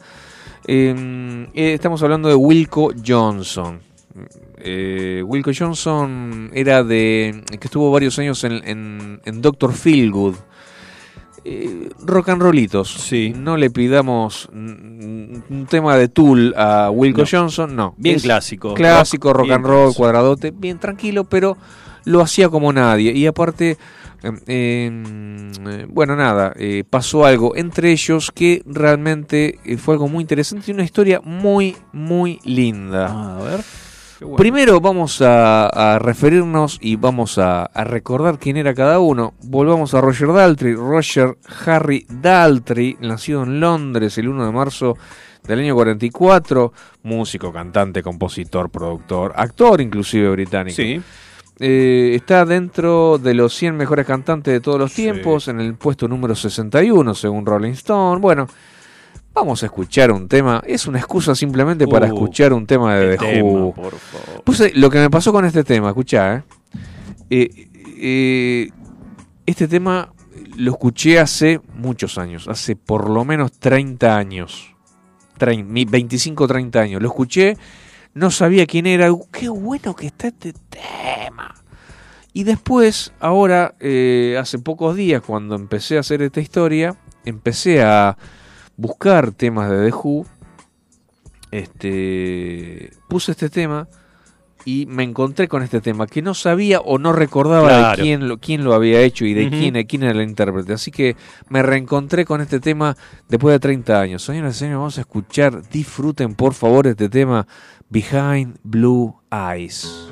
Estamos hablando de Wilco Johnson. Eh, Wilco Johnson era de. que estuvo varios años en, en, en Doctor Feelgood. Eh, rock and rollitos. Sí. No le pidamos un tema de Tool a Wilco No. Johnson, no. Bien Es clásico. Clásico, rock, and roll, clásico. cuadradote, bien tranquilo, pero lo hacía como nadie. Y aparte, eh, eh, bueno, nada, eh, pasó algo entre ellos que realmente eh, fue algo muy interesante y una historia muy, muy linda. Ah, a ver. Bueno. Primero vamos a, a referirnos y vamos a, a recordar quién era cada uno. Volvamos a Roger Daltrey. Roger Harry Daltrey, nacido en Londres el 1 de marzo del año 44, músico, cantante, compositor, productor, actor inclusive británico. Sí. Eh, está dentro de los 100 mejores cantantes de todos los Sí. tiempos, en el puesto número 61 según Rolling Stone. Bueno, vamos a escuchar un tema. Es una excusa simplemente para Uh, escuchar un tema de The Who. por favor. Puse lo que me pasó con este tema, escuchá, ¿eh? Eh, eh, este tema lo escuché hace muchos años, hace por lo menos 30 años, Trein- mi- 25 30 años. Lo escuché, no sabía quién era, uh, qué bueno que está este tema. Y después, ahora, eh, hace pocos días, cuando empecé a hacer esta historia, empecé a buscar temas de The Who. Este, puse este tema y me encontré con este tema que no sabía o no recordaba Claro. de quién lo, quién lo había hecho y de quién, quién era el intérprete. Así que me reencontré con este tema después de 30 años. Señoras y señores, vamos a escuchar, disfruten por favor este tema Behind Blue Eyes.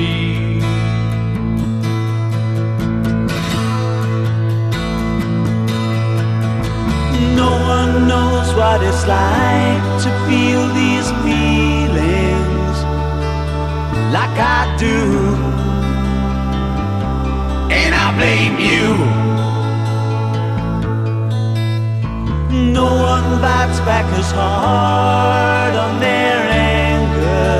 What it's like to feel these feelings like I do. And I blame you. No one bites back as hard on their anger.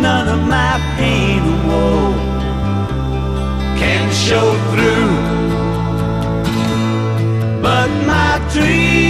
None of my pain and woe can show through. But my dreams,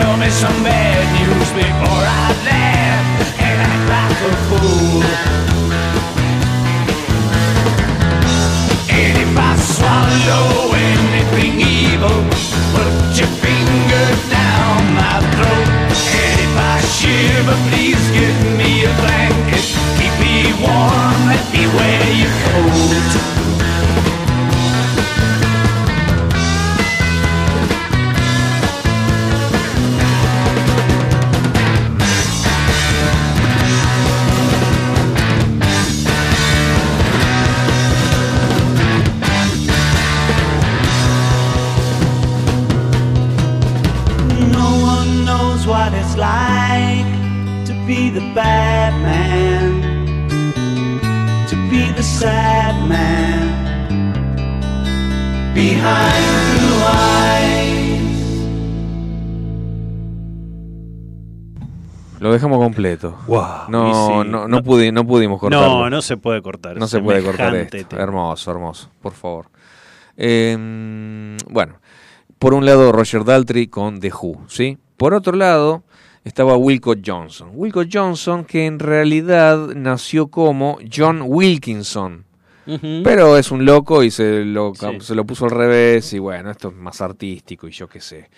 Tell me some bad news before I laugh and act like a fool. And if I swallow anything evil, put your finger down my throat. And if I shiver, please give me a blanket. No, no, No- pudi- no pudimos cortarlo. No, no se puede cortar. No se puede cortar Semejante esto. tema. Hermoso, hermoso, por favor. Eh, bueno, por un lado Roger Daltrey con The Who, ¿sí? Por otro lado estaba Wilco Johnson. Wilco Johnson que en realidad nació como John Wilkinson. Pero es un loco y se lo, Sí. se lo puso al revés y bueno, esto es más artístico y yo qué sé.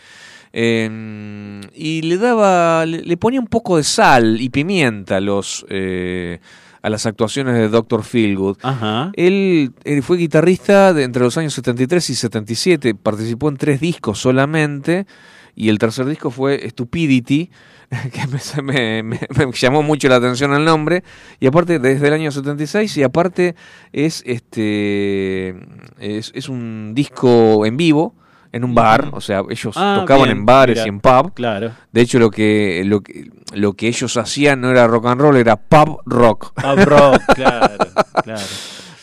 Eh, y le daba, le, ponía un poco de sal y pimienta a los eh, a las actuaciones de Dr. Feelgood. Ajá. Él, él fue guitarrista de entre los años 73 y 77, participó en tres discos solamente y el tercer disco fue Stupidity, [LAUGHS] que me, me- me- me llamó mucho la atención el nombre, y aparte desde el año 76 y aparte es este es, es un disco en vivo en un bar, o sea, ellos Ah, tocaban bien, en bares mira. y en pub. Claro. De hecho, lo que, lo que lo que ellos hacían no era rock and roll, era pub rock. Pub rock, [LAUGHS] claro, claro.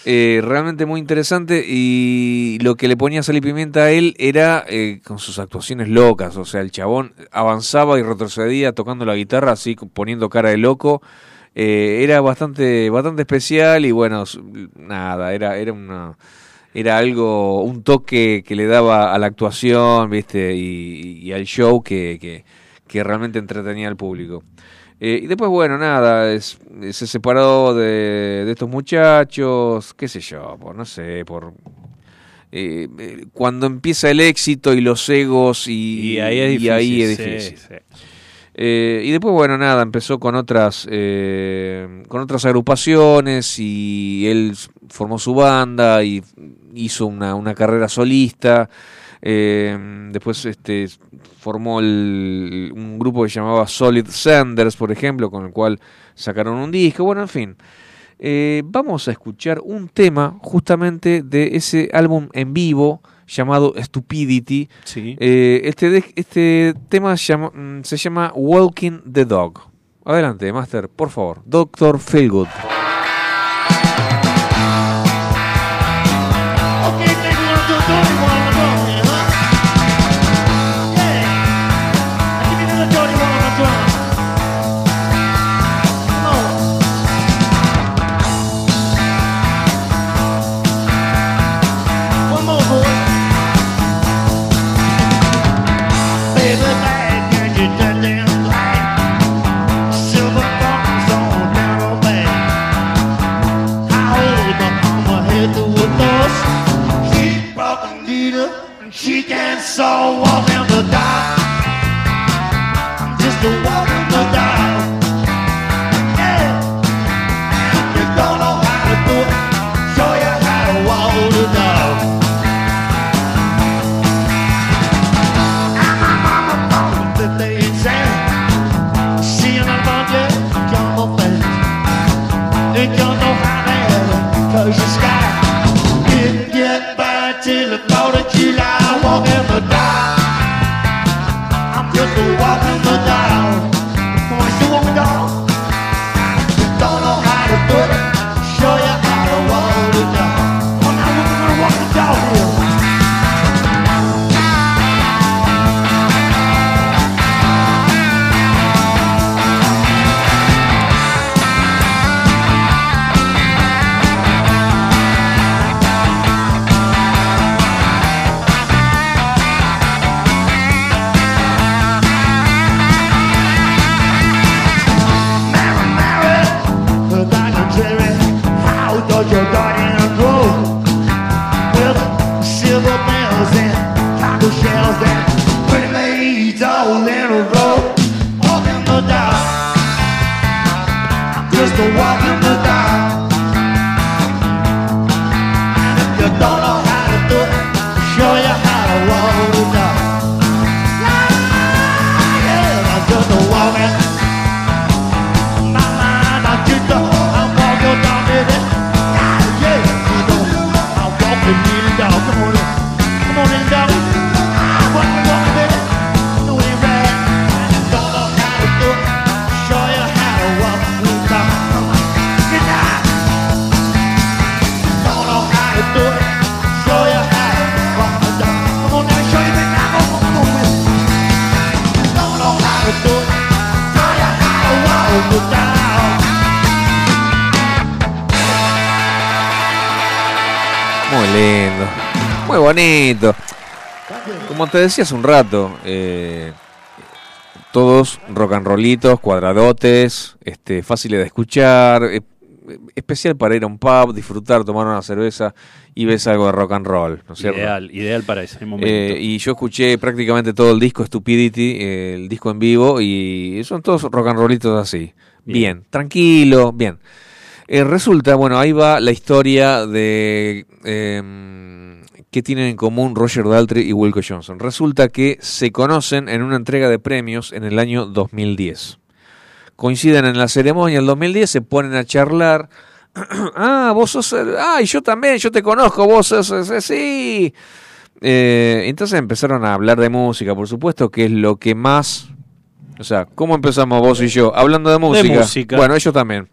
Eh, realmente muy interesante y lo que le ponía sal y pimienta a él era eh, con sus actuaciones locas, o sea, el chabón avanzaba y retrocedía tocando la guitarra así poniendo cara de loco. Eh, era bastante bastante especial y bueno, nada, era era una era algo un toque que le daba a la actuación, ¿viste? y, y al show que, que, que realmente entretenía al público. Eh, y después, bueno, nada, es- se separó de, de estos muchachos, qué sé yo, por no sé, por... eh, eh, cuando empieza el éxito y los egos y, Y ahí es y difícil. ahí es sí, sí. Eh, y después, bueno, nada, empezó con otras, eh, con otras agrupaciones y él formó su banda y hizo una, una carrera solista. Eh, después este, formó un grupo que llamaba Solid Sanders, por ejemplo, con el cual sacaron un disco. Bueno, en fin. Vamos a escuchar un tema justamente de ese álbum en vivo llamado Stupidity. Sí. Eh, este, este tema se llama, mm, se llama Walking the Dog. Adelante, Master, por favor. Doctor Feelgood. The dark. Te decía hace un rato, eh, todos rock and rollitos, cuadradotes, este, fáciles de escuchar, eh, especial para ir a un pub, disfrutar, tomar una cerveza y ves algo de rock and roll, ¿no es cierto? Ideal, ideal para ese momento. Eh, y yo escuché prácticamente todo el disco Stupidity, el disco en vivo, y son todos rock and rollitos así. Bien, Bien. tranquilo, bien. Eh, resulta, bueno, ahí va la historia de eh, qué tienen en común Roger Daltrey y Wilco Johnson. Resulta que se conocen en una entrega de premios en el año 2010. Coinciden en la ceremonia el 2010, se ponen a charlar. [CLEARS THROAT] ah, vos sos. el- Ah, y yo también, yo te conozco, vos sos. ese- sí. Eh, entonces empezaron a hablar de música, por supuesto, que es lo que más. O sea, ¿cómo empezamos vos y yo? Hablando de música. música. Bueno, ellos también.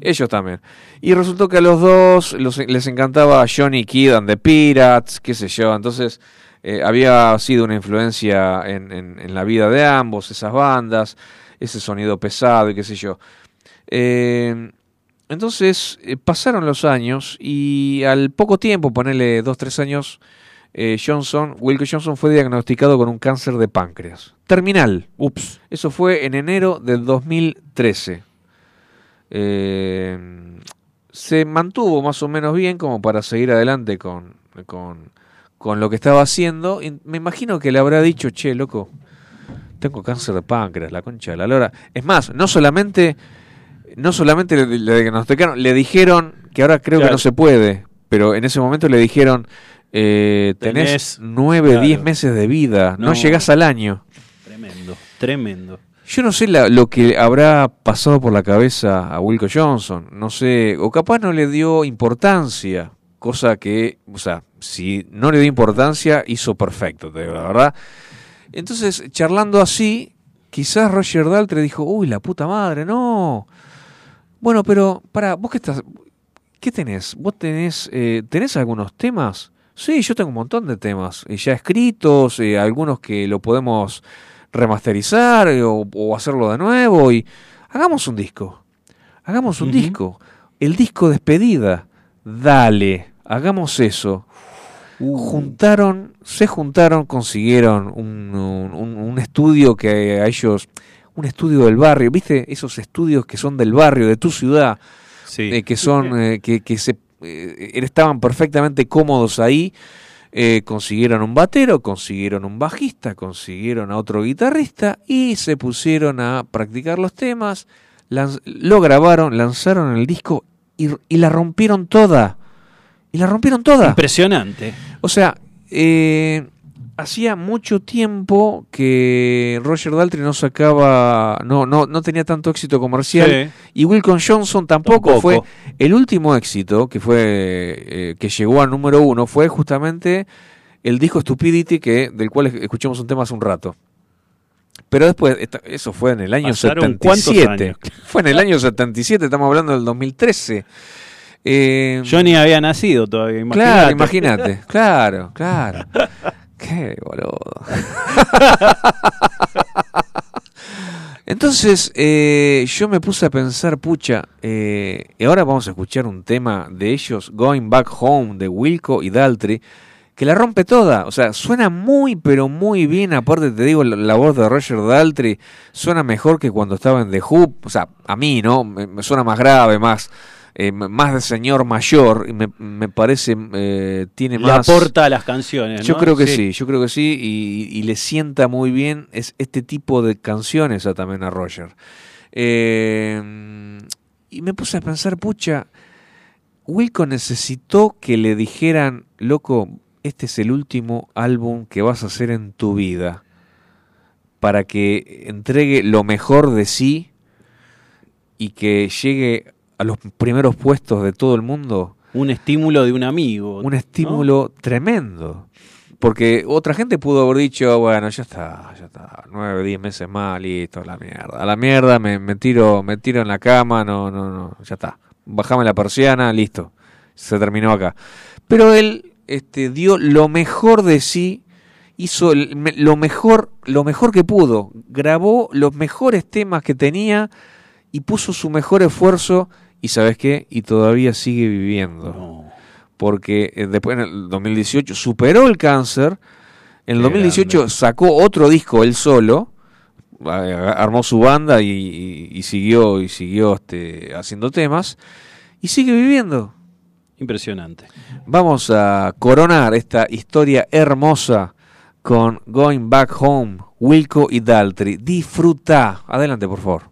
Ellos también. Y resultó que a los dos los- les encantaba Johnny Kidd and the Pirates, qué sé yo. Entonces eh, había sido una influencia en, en- en la vida de ambos, esas bandas, ese sonido pesado y qué sé yo. Eh, entonces eh, pasaron los años y al poco tiempo, ponerle dos, tres años, eh, Johnson, Wilco Johnson fue diagnosticado con un cáncer de páncreas. Terminal. Ups. Eso fue en enero del 2013. Eh, se mantuvo más o menos bien como para seguir adelante con, con, con lo que estaba haciendo. Y me imagino que le habrá dicho, che, loco, tengo cáncer de páncreas, la concha de la lora. Es más, no solamente, no solamente le, le diagnosticaron, le dijeron que ahora creo que no se puede, pero en ese momento le dijeron, eh, tenés 9, claro. 10 meses de vida, no, No. llegás al año. Tremendo, tremendo. Yo no sé la- lo que habrá pasado por la cabeza a Wilco Johnson, no sé, o capaz no le dio importancia, cosa que, o sea, si no le dio importancia, hizo perfecto, te digo la verdad. Entonces, charlando así, quizás Roger Daltrey dijo, uy, la puta madre, no. Bueno, pero, para, vos qué estás, ¿qué tenés? ¿Vos tenés, eh, tenés algunos temas? Sí, yo tengo un montón de temas eh, ya escritos, eh, algunos que lo podemos remasterizar eh, o, o hacerlo de nuevo y hagamos un disco. Hagamos un disco. El disco despedida. Dale, hagamos eso. Juntaron, se juntaron, consiguieron un, un- un- un estudio que a ellos, un estudio del barrio, ¿viste? Esos estudios que son del barrio, de tu ciudad, Sí. eh, que son, eh, que, que se, eh, estaban perfectamente cómodos ahí. Eh, consiguieron un batero, consiguieron un bajista, consiguieron a otro guitarrista y se pusieron a practicar los temas, lo grabaron, lanzaron el disco y, y la rompieron toda. Y la rompieron toda. Impresionante. O sea, eh, hacía mucho tiempo que Roger Daltrey no sacaba, no, no, no tenía tanto éxito comercial. Sí. Y Wilcon Johnson tampoco, Tampoco. fue el último éxito que fue eh, que llegó al número uno fue justamente el disco Stupidity que del cual escuchamos un tema hace un rato. Pero después, eso fue en el año Pasaron cuántos 77. años. Fue en el año 77, estamos hablando del 2013. Eh, Yo ni había nacido todavía, Claro, imagínate. imagínate. Claro, claro. [LAUGHS] Qué boludo. [LAUGHS] Entonces, eh, yo me puse a pensar, pucha, eh, y ahora vamos a escuchar un tema de ellos, Going Back Home, de Wilco y Daltrey, que la rompe toda. O sea, suena muy, pero muy bien. Aparte, te digo, la, la voz de Roger Daltrey suena mejor que cuando estaba en The Who. O sea, a mí, ¿no? Me suena más grave, más, eh, más de señor mayor. Me, me parece, eh, tiene Le más. aporta a las canciones. Yo ¿no? creo que sí. yo creo que sí, y, y le sienta muy bien es este tipo de canciones a, también a Roger. Eh, y me puse a pensar, pucha, Wilco necesitó que le dijeran, loco, este es el último álbum que vas a hacer en tu vida, para que entregue lo mejor de sí y que llegue a los primeros puestos de todo el mundo Un estímulo de un amigo. un estímulo tremendo. Porque otra gente pudo haber dicho, bueno, ya está, ya está, nueve, diez meses más, listo, a la mierda. A la mierda, me, me tiro, me tiro en la cama, no, no, no, ya está. Bajame la persiana, listo. Se terminó acá. Pero él este, dio lo mejor de sí, hizo el- me- lo mejor, lo mejor que pudo. Grabó los mejores temas que tenía y puso su mejor esfuerzo. Y sabes qué? Y todavía sigue viviendo No. porque eh, después en el 2018 superó el cáncer, en el Qué 2018 grande. sacó otro disco él solo, armó su banda y, y- y siguió y siguió este, haciendo temas y sigue viviendo. Impresionante. Vamos a coronar esta historia hermosa con Going Back Home, Wilco y Daltrey. Disfruta. Adelante, por favor.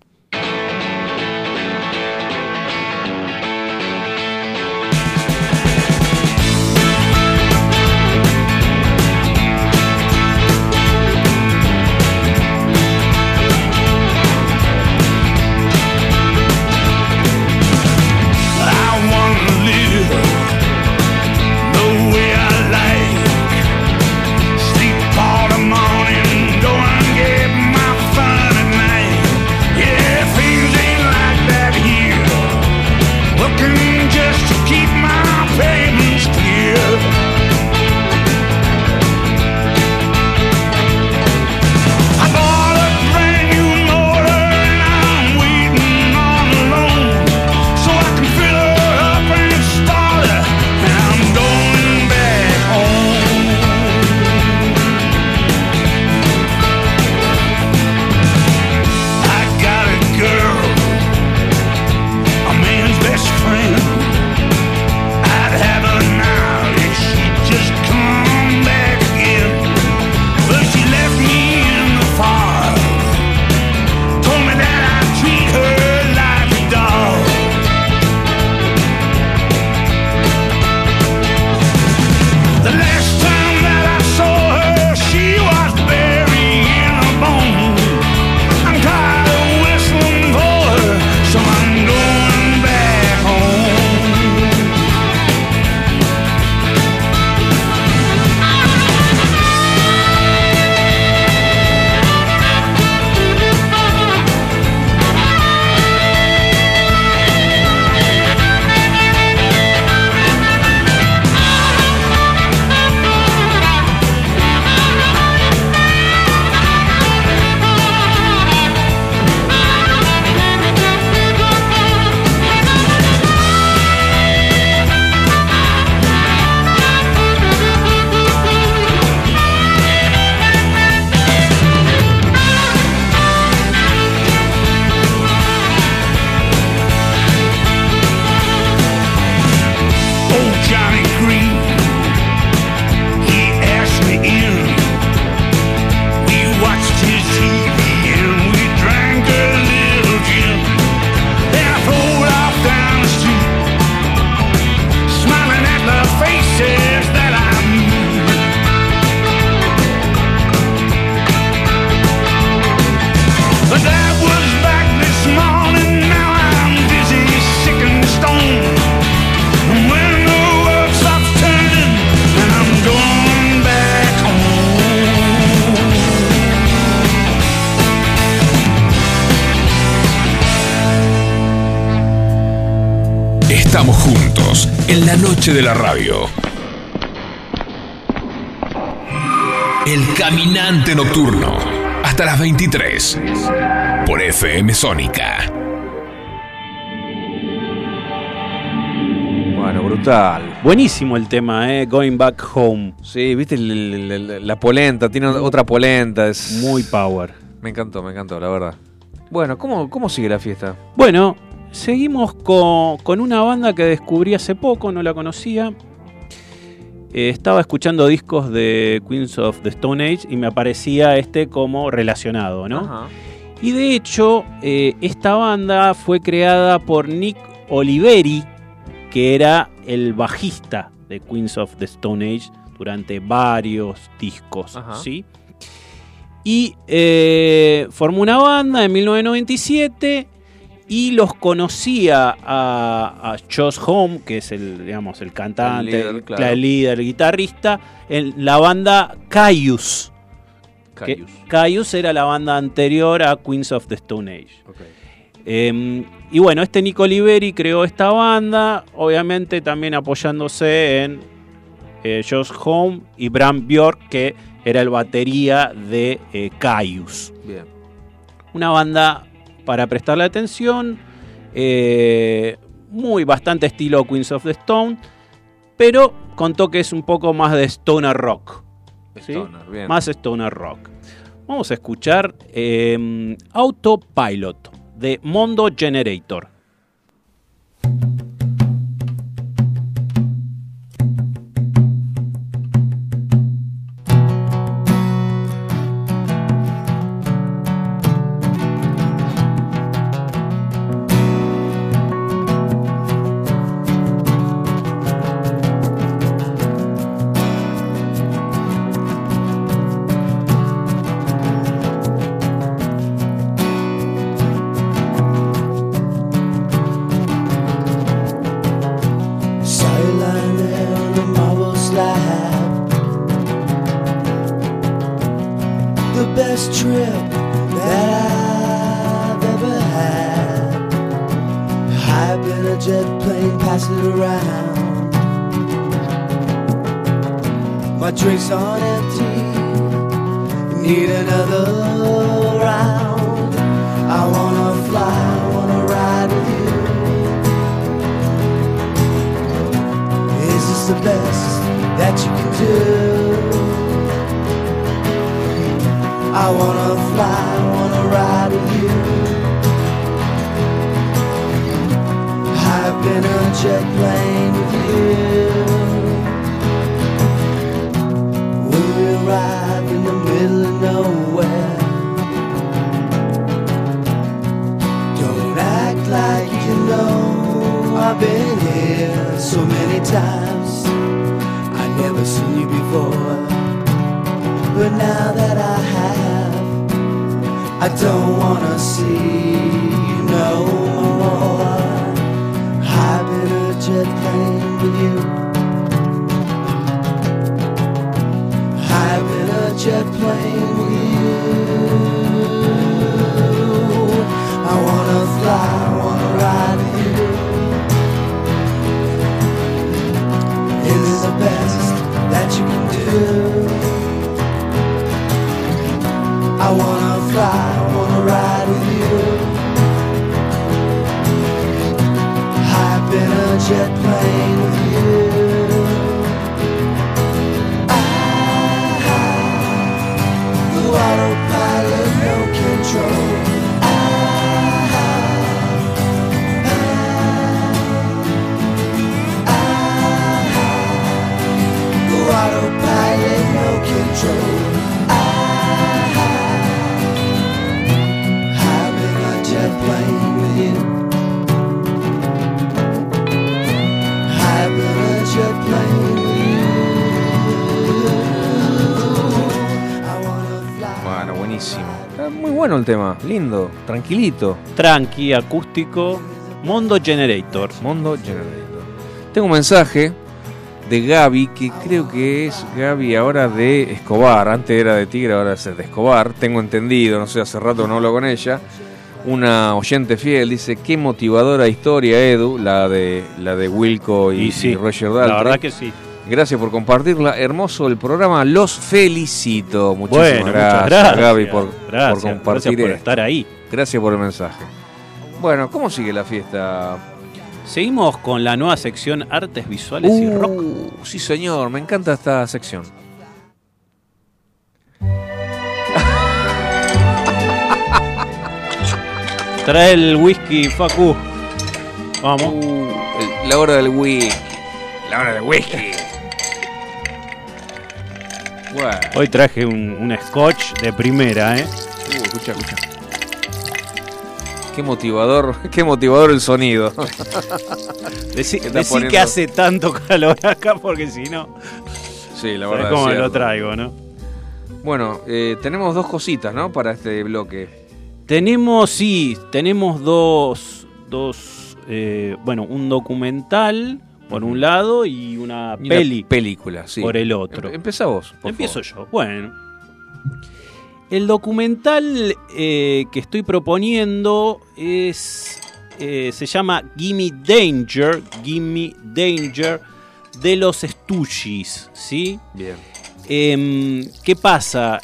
Noche de la radio. El caminante nocturno. Hasta las 23. Por FM Sónica. Bueno, brutal. Buenísimo el tema, ¿eh? Going Back Home. Sí, viste el- el- el- la polenta, tiene otra polenta. Es... Muy power. Me encantó, me encantó, la verdad. Bueno, ¿cómo, cómo sigue la fiesta? Bueno, seguimos con, con una banda que descubrí hace poco, no la conocía. Eh, estaba escuchando discos de Queens of the Stone Age y me aparecía este como relacionado, ¿no? Ajá. Y de hecho, eh, esta banda fue creada por Nick Oliveri, que era el bajista de Queens of the Stone Age durante varios discos, Ajá. ¿sí? Y eh, formó una banda en 1997 y los conocía a, a Josh Home, que es el, digamos, el cantante, El líder, el, claro. el líder, el guitarrista, en la banda Caius. Caius. Caius era la banda anterior a Queens of the Stone Age. Eh, y bueno, este Nico Oliveri creó esta banda, obviamente también apoyándose en eh, Josh Home y Bram Bjork, que era el batería de eh, Caius. Bien. Una banda para prestarle atención, eh, muy bastante estilo Queens of the Stone, pero con toques un poco más de stoner rock. ¿sí? Stoner, bien. Más stoner rock. Vamos a escuchar eh, Autopilot de Mondo Generator. Lindo, tranquilito. Tranqui, acústico, Mondo Generator. Mondo Generator. Tengo un mensaje de Gaby, que creo que es Gaby ahora de Escobar. Antes era de Tigre, ahora es de Escobar. Tengo entendido, no sé, hace rato no hablo con ella. Una oyente fiel dice, qué motivadora historia, Edu, la de la de Wilco y, Y sí, y Roger la Daltrey. verdad que sí. Gracias por compartirla. Hermoso el programa. Los felicito. Muchísimas Bueno, gracias, gracias. Gaby, por, Gracias, por compartir gracias por esto. estar ahí. Gracias por el mensaje. Bueno, ¿cómo sigue la fiesta? Seguimos con la nueva sección Artes Visuales y Uh, Rock. Sí, señor. Me encanta esta sección. [LAUGHS] Trae el whisky, Facu. Vamos. Uh, la hora del whisky. La hora del whisky. Bueno. Hoy traje un, un scotch de primera, ¿eh? Uh, escucha, escucha. Qué motivador, qué motivador el sonido. [LAUGHS] Decí, ¿Qué está decí poniendo? que hace tanto calor acá porque si no, Sí, la ¿sabes verdad. cómo es lo traigo, no? Bueno, eh, tenemos dos cositas, ¿no? Para este bloque. Tenemos, sí, tenemos dos, dos eh, bueno, un documental por un lado y una Y una peli película, sí. por el otro. Em- Empezá vos. por Empiezo favor. yo. Bueno. El documental eh, que estoy proponiendo es. eh, se llama Gimme Danger. Gimme Danger de los Stooges. ¿Sí? Bien. Em, ¿Qué pasa?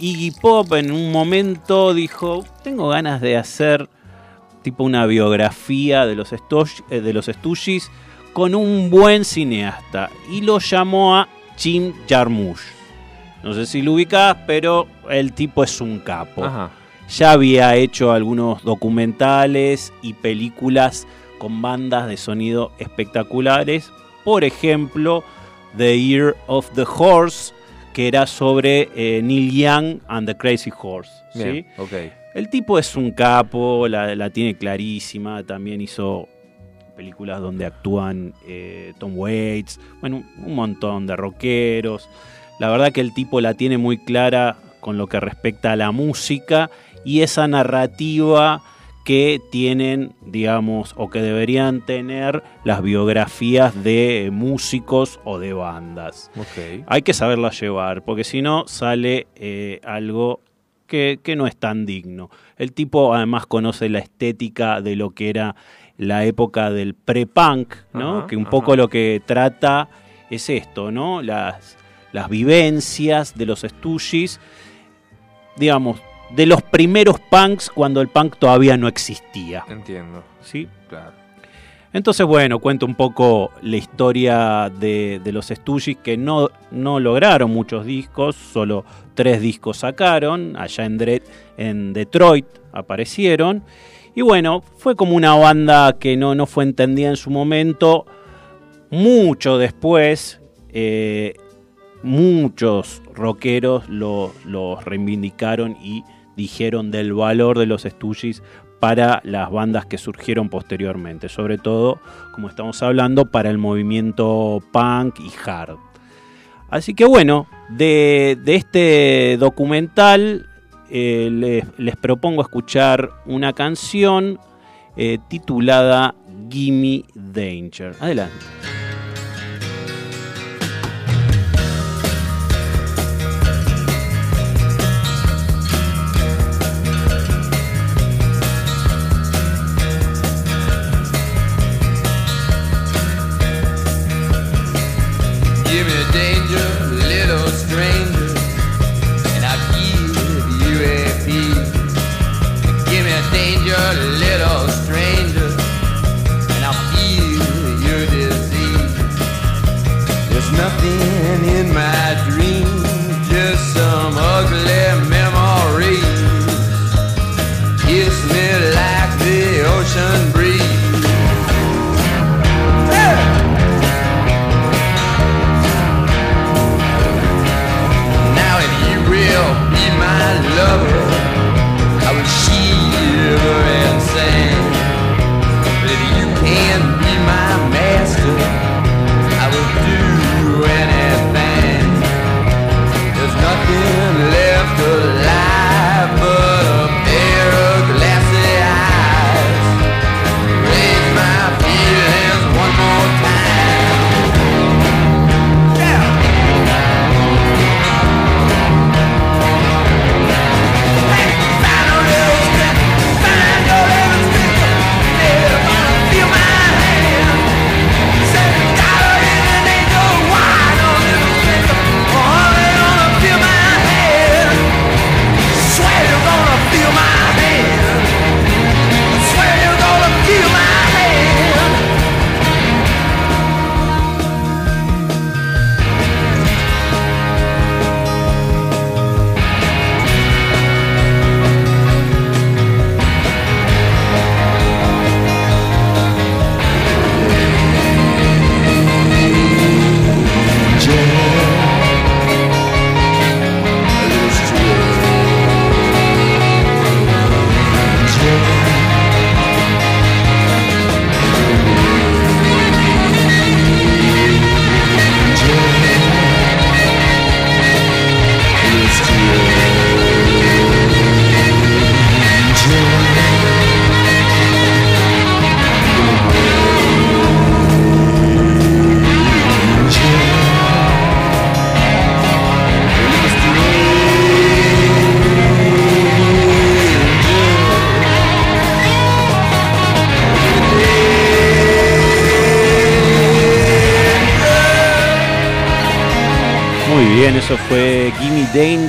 Iggy Pop en un momento dijo: Tengo ganas de hacer tipo una biografía de los, Stooges- eh, de los Stooges con un buen cineasta. Y lo llamó a Jim Jarmusch. No sé si lo ubicás, pero el tipo es un capo. Ajá. Ya había hecho algunos documentales y películas con bandas de sonido espectaculares. Por ejemplo, The Year of the Horse, que era sobre eh, Neil Young and the Crazy Horse. ¿sí? Bien, ok. El tipo es un capo, la, la tiene clarísima. También hizo películas donde actúan eh, Tom Waits, bueno, un montón de rockeros. La verdad que el tipo la tiene muy clara con lo que respecta a la música y esa narrativa que tienen, digamos, o que deberían tener las biografías de músicos o de bandas. Ok. Hay que saberla llevar, porque si no sale eh, algo que, que no es tan digno. El tipo además conoce la estética de lo que era la época del pre-punk, ¿no? Ajá, que un ajá. poco lo que trata es esto, ¿no? Las, las vivencias de los Stooges, digamos, de los primeros punks cuando el punk todavía no existía. Entiendo. ¿sí? Claro. Entonces, bueno, cuento un poco la historia de, de los Stooges que no, no lograron muchos discos, solo tres discos sacaron, allá en, en Detroit aparecieron. Y bueno, fue como una banda que no, no fue entendida en su momento. Mucho después, eh, muchos rockeros lo- los reivindicaron y dijeron del valor de los Stooges para las bandas que surgieron posteriormente, sobre todo, como estamos hablando, para el movimiento punk y hard. Así que bueno, de, de este documental eh, les, propongo escuchar una canción eh, titulada Gimme Danger. Adelante. The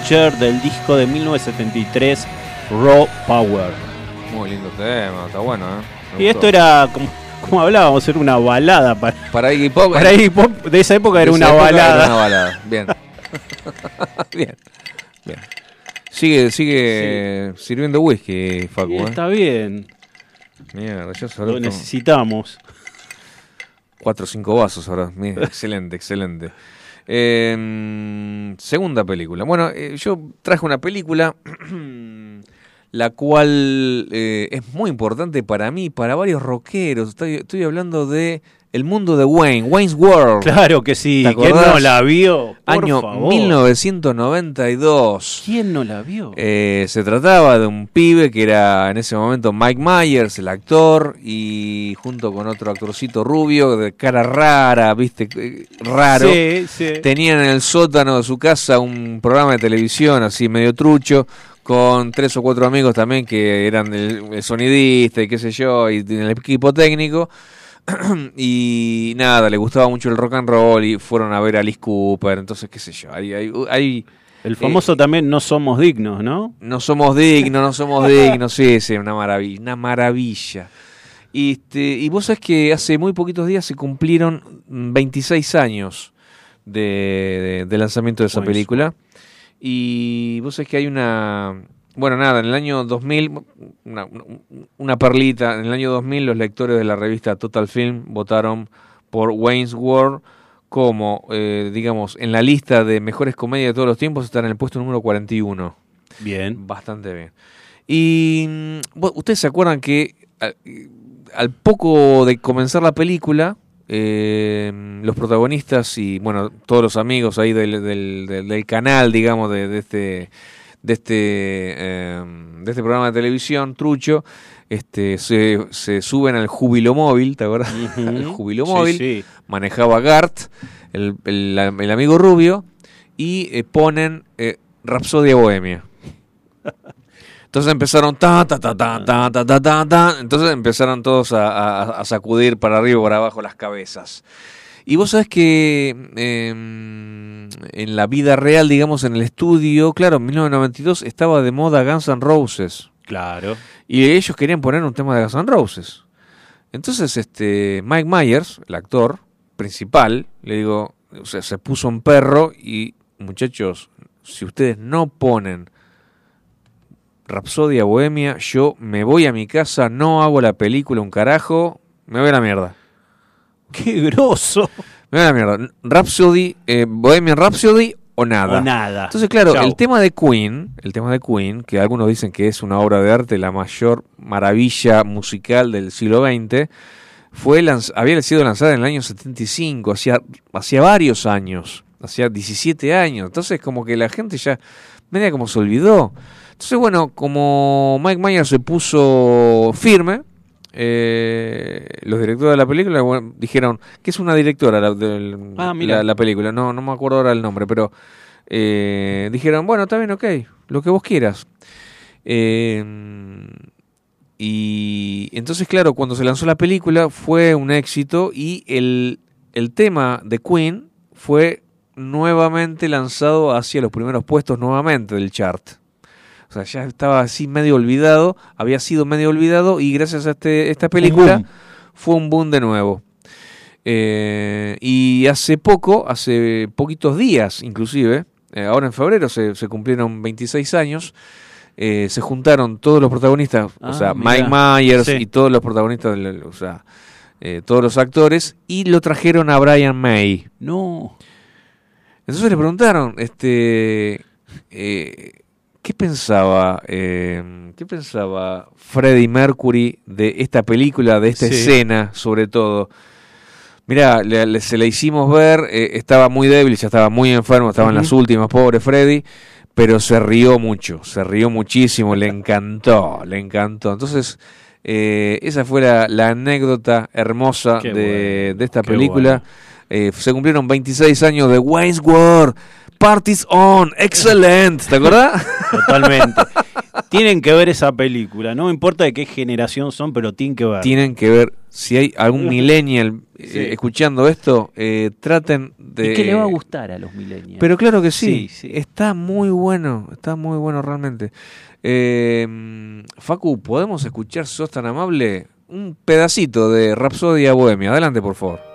Danger del disco de 1973, Raw Power. Muy lindo tema, está bueno, ¿eh? Me Y gustó. esto era, como, como hablábamos, era una balada para, Para Iggy Pop. para Iggy Pop de esa época de era esa una época. Era una balada. Bien. [LAUGHS] bien. Bien. Sigue, sigue sirviendo whisky, Facu. ¿eh? está bien, Mierda, ya lo necesitamos. cuatro o cinco vasos ahora. Mira, [LAUGHS] excelente, excelente. Eh, segunda película. Bueno, eh, yo traje una película [CLEARS THROAT] la cual eh, es muy importante para mí, para varios rockeros. Estoy, estoy hablando de El mundo de Wayne, Wayne's World. Claro que sí, ¿Te ¿quién no la vio? Por Año favor. 1992. ¿Quién no la vio? Eh, se trataba de un pibe que era en ese momento Mike Myers, el actor, y junto con otro actorcito rubio, de cara rara, viste, Eh, raro. Sí, sí. Tenían en el sótano de su casa un programa de televisión así medio trucho, con tres o cuatro amigos también que eran el, el sonidista y qué sé yo, y el equipo técnico. [CLEARS THROAT] y nada, le gustaba mucho el rock and roll y fueron a ver a Alice Cooper, entonces qué sé yo, hay, hay, hay- El famoso también No Somos Dignos, ¿no? no somos dignos, no somos dignos, sí, sí, una maravilla, una maravilla. Y, este, y vos sabés que hace muy poquitos días se cumplieron mm, 26 años de, de- de lanzamiento de esa película. Y vos sabés que hay una... Bueno, nada, en el año 2000, una, una perlita, en el año 2000 los lectores de la revista Total Film votaron por Wayne's World como, eh, digamos, en la lista de mejores comedias de todos los tiempos, está en el puesto número 41. Bien. Bastante bien. Y mm, ustedes se acuerdan que al, al poco de comenzar la película, eh, los protagonistas y bueno, todos los amigos ahí del, del- del- del canal, digamos, de, de este de este eh, de este programa de televisión trucho, este se, se suben al júbilo móvil, ¿te acuerdas? Ujú. [LAUGHS] al júbilo Sí, móvil sí. manejaba Gart, el, el- el amigo rubio, y eh, ponen eh, Rapsodia Bohemia. Entonces empezaron ta ta ta ta ta ta ta ta, ta. entonces empezaron todos a, a- a sacudir para arriba y para abajo las cabezas. Y vos sabés que eh, en la vida real, digamos, en el estudio, claro, en 1992 estaba de moda Guns N' Roses. Claro. Y ellos querían poner un tema de Guns N' Roses. Entonces, este, Mike Myers, el actor principal, le digo, o sea, se puso un perro y, muchachos, si ustedes no ponen Rapsodia Bohemia, yo me voy a mi casa, no hago la película un carajo, me voy a la mierda. [LAUGHS] ¡Qué grosso! Me voy a la mierda. Rhapsody, eh, Bohemian Rhapsody o nada. O nada. Entonces, claro, Chau. el tema de Queen, el tema de Queen, que algunos dicen que es una obra de arte, la mayor maravilla musical del siglo XX, fue lanz- había sido lanzada en el año 75, hacía, hacía varios años, hacía 17 años. Entonces, como que la gente ya media como se olvidó. Entonces, bueno, como Mike Myers se puso firme, eh, los directores de la película bueno, dijeron que es una directora la, del- Ah, mira. la, la película, no, no me acuerdo ahora el nombre, pero eh, dijeron, bueno, está bien, ok, lo que vos quieras. Eh, y entonces, claro, cuando se lanzó la película fue un éxito y el, el tema de Queen fue nuevamente lanzado hacia los primeros puestos nuevamente del chart. O sea, ya estaba así medio olvidado, había sido medio olvidado y gracias a este, esta película fue un boom de nuevo. Eh, y hace poco, hace poquitos días inclusive, eh, ahora en febrero se, se cumplieron 26 años, eh, se juntaron todos los protagonistas, o Ah, sea, mirá. Mike Myers Sí. y todos los protagonistas, del- o sea, todos los actores, y lo trajeron a Brian May. No. Entonces le preguntaron, este, eh, ¿qué pensaba, eh, qué pensaba Freddie Mercury de esta película, de esta Sí. escena, sobre todo? Mirá, le- le- se la hicimos ver, eh, estaba muy débil, ya estaba muy enfermo, estaba en las últimas, pobre Freddy, pero se rió mucho, se rió muchísimo, le encantó, le encantó. Entonces, eh, esa fue la, la anécdota hermosa de, bueno, de esta película. bueno. Eh, se cumplieron 26 años de Wayne's World. Parties on, excelente, ¿te acordás? Totalmente. tienen que ver esa película, no importa de qué generación son, pero tienen que ver. Tienen que ver, si hay algún millennial eh, Sí. escuchando esto, eh, traten de... ¿Y qué le va a gustar a los millennials? Pero claro que sí, Sí, sí. está muy bueno, está muy bueno realmente. Eh, Facu, ¿podemos escuchar, si sos tan amable, un pedacito de Rapsodia Bohemia? Adelante, por favor.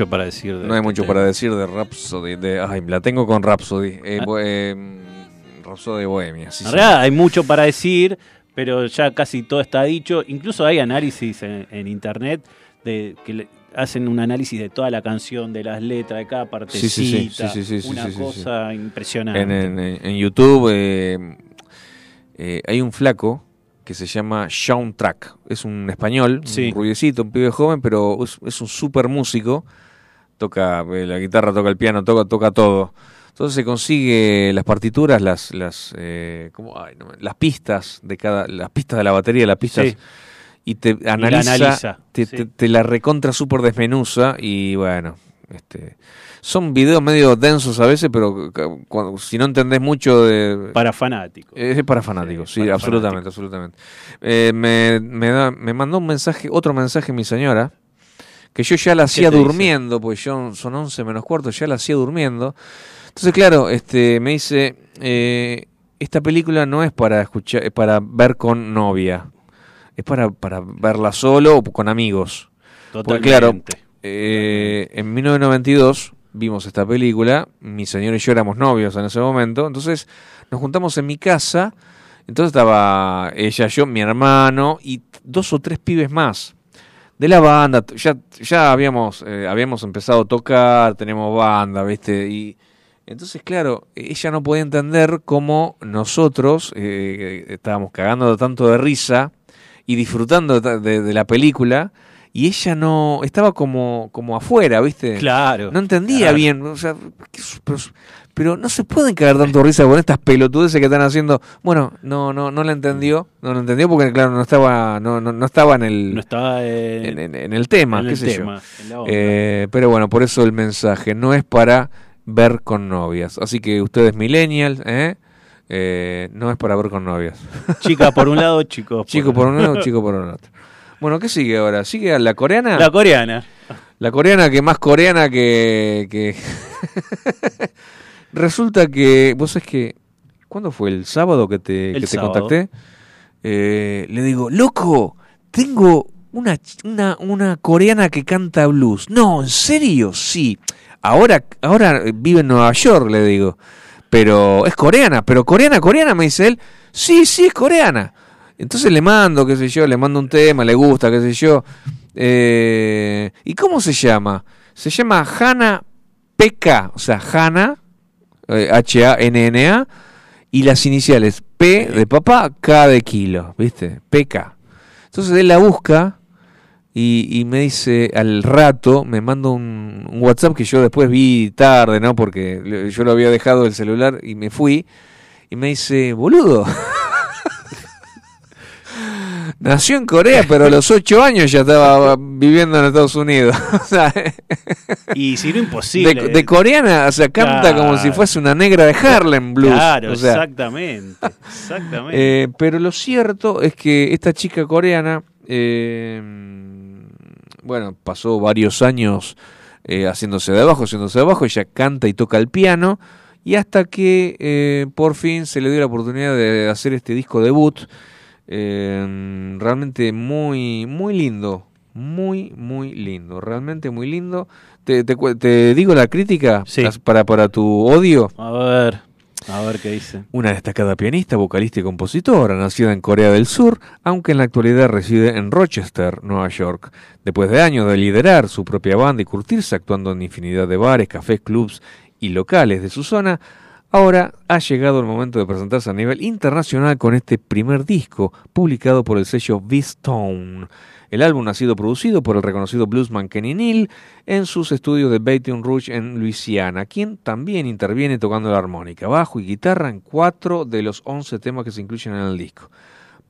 Mucho para decir. De no hay este mucho tema. para decir de Rhapsody. De, ay, la tengo con Rhapsody. Eh, Ah. bo- eh, Rhapsody Bohemia. sí, En sí. hay mucho para decir, pero ya casi todo está dicho. Incluso hay análisis en, en internet de que le- hacen un análisis de toda la canción, de las letras, de cada partecita. Sí, una cosa impresionante. En, en- en- en YouTube eh, eh, hay un flaco que se llama Sean Track. Es un español, Sí. un rubiecito, un pibe joven, pero es, es un súper músico. Toca eh, la guitarra, toca el piano, toca, toca todo. Entonces se consigue las partituras, las, las, eh, ¿cómo? Ay, no las pistas de cada, las pistas de la batería, las pistas Sí. y te la analiza, te, sí. te- te la recontra súper desmenuza y bueno, este, son videos medio densos a veces, pero cuando- si no entendés mucho de... Para fanáticos. Es para fanáticos, sí, para absolutamente, absolutamente. Eh, me, me, da- me mandó un mensaje, otro mensaje mi señora, que yo ya la ¿Qué hacía te dice? durmiendo, pues yo son 11 menos cuarto, ya la hacía durmiendo. Entonces, claro, este me dice, eh, esta película no es para escuchar, es para ver con novia, es para, para verla solo o con amigos. Porque claro, Totalmente. eh, en 1992 vimos esta película, mi señor y yo éramos novios en ese momento, entonces nos juntamos en mi casa, entonces estaba ella, yo, mi hermano y dos o tres pibes más de la banda, ya, ya habíamos, eh, habíamos empezado a tocar, tenemos banda, ¿viste? Y entonces, claro, ella no podía entender cómo nosotros eh, estábamos cagando tanto de risa y disfrutando de, de- de la película y ella no estaba como como afuera, ¿viste? Claro. No entendía claro. bien, o sea, ¿qué pero, pero no se pueden cagar tanto risa con estas pelotudeces que están haciendo. Bueno, no no no la entendió, no la entendió porque claro, no estaba no no, no estaba en el No estaba eh, en, en- en el tema, en qué el sé tema, yo. Eh, pero bueno, por eso el mensaje no es para ver con novias. Así que ustedes millennials, ¿eh? Eh, no es para ver con novias. [LAUGHS] Chica por un lado, chicos. Chico por un lado, chico por el otro. Bueno, ¿qué sigue ahora? ¿Sigue la coreana? La coreana. La coreana que más coreana que... que... [LAUGHS] Resulta que... Vos sabés que... ¿Cuándo fue? ¿El sábado que te, que te sábado. contacté? Eh, le digo, loco, tengo una, una, una coreana que canta blues. No, ¿en serio? Sí. Ahora, ahora vive en Nueva York, le digo. Pero es coreana, pero coreana, coreana, me dice él. Sí, sí, es coreana. Entonces le mando, qué sé yo, le mando un tema, le gusta, qué sé yo. Eh, ¿Y cómo se llama? Se llama Hana PK, o sea, Hana, H-A-N-N-A, y las iniciales P de papá, K de kilo, ¿viste? PK. Entonces él la busca y, me dice al rato, me manda un, un WhatsApp que yo después vi tarde, ¿no? Porque yo lo había dejado el celular y me fui. Y me dice, boludo. [LAUGHS] Nació en Corea, pero a los ocho años ya estaba viviendo en Estados Unidos. [LAUGHS] Y si no imposible. de, de coreana, o sea, canta como si fuese una negra de Harlem Blues. Claro, o sea, exactamente. Exactamente. eh, pero lo cierto es que esta chica coreana, eh, bueno, pasó varios años eh, haciéndose de abajo, haciéndose de abajo, ella canta y toca el piano, y hasta que eh, por fin se le dio la oportunidad de hacer este disco debut, eh, realmente muy, muy lindo, muy, muy lindo, realmente muy lindo. ¿Te, te, digo la crítica Sí. Para, para tu odio? A ver, a ver qué dice. Una destacada pianista, vocalista y compositora, nacida en Corea del Sur, aunque en la actualidad reside en Rochester, Nueva York. Después de años de liderar su propia banda y curtirse actuando en infinidad de bares, cafés, clubs y locales de su zona, ahora ha llegado el momento de presentarse a nivel internacional con este primer disco, publicado por el sello V-Stone. El álbum ha sido producido por el reconocido bluesman Kenny Neal en sus estudios de Baton Rouge en Luisiana, quien también interviene tocando la armónica, bajo y guitarra en cuatro de los once temas que se incluyen en el disco.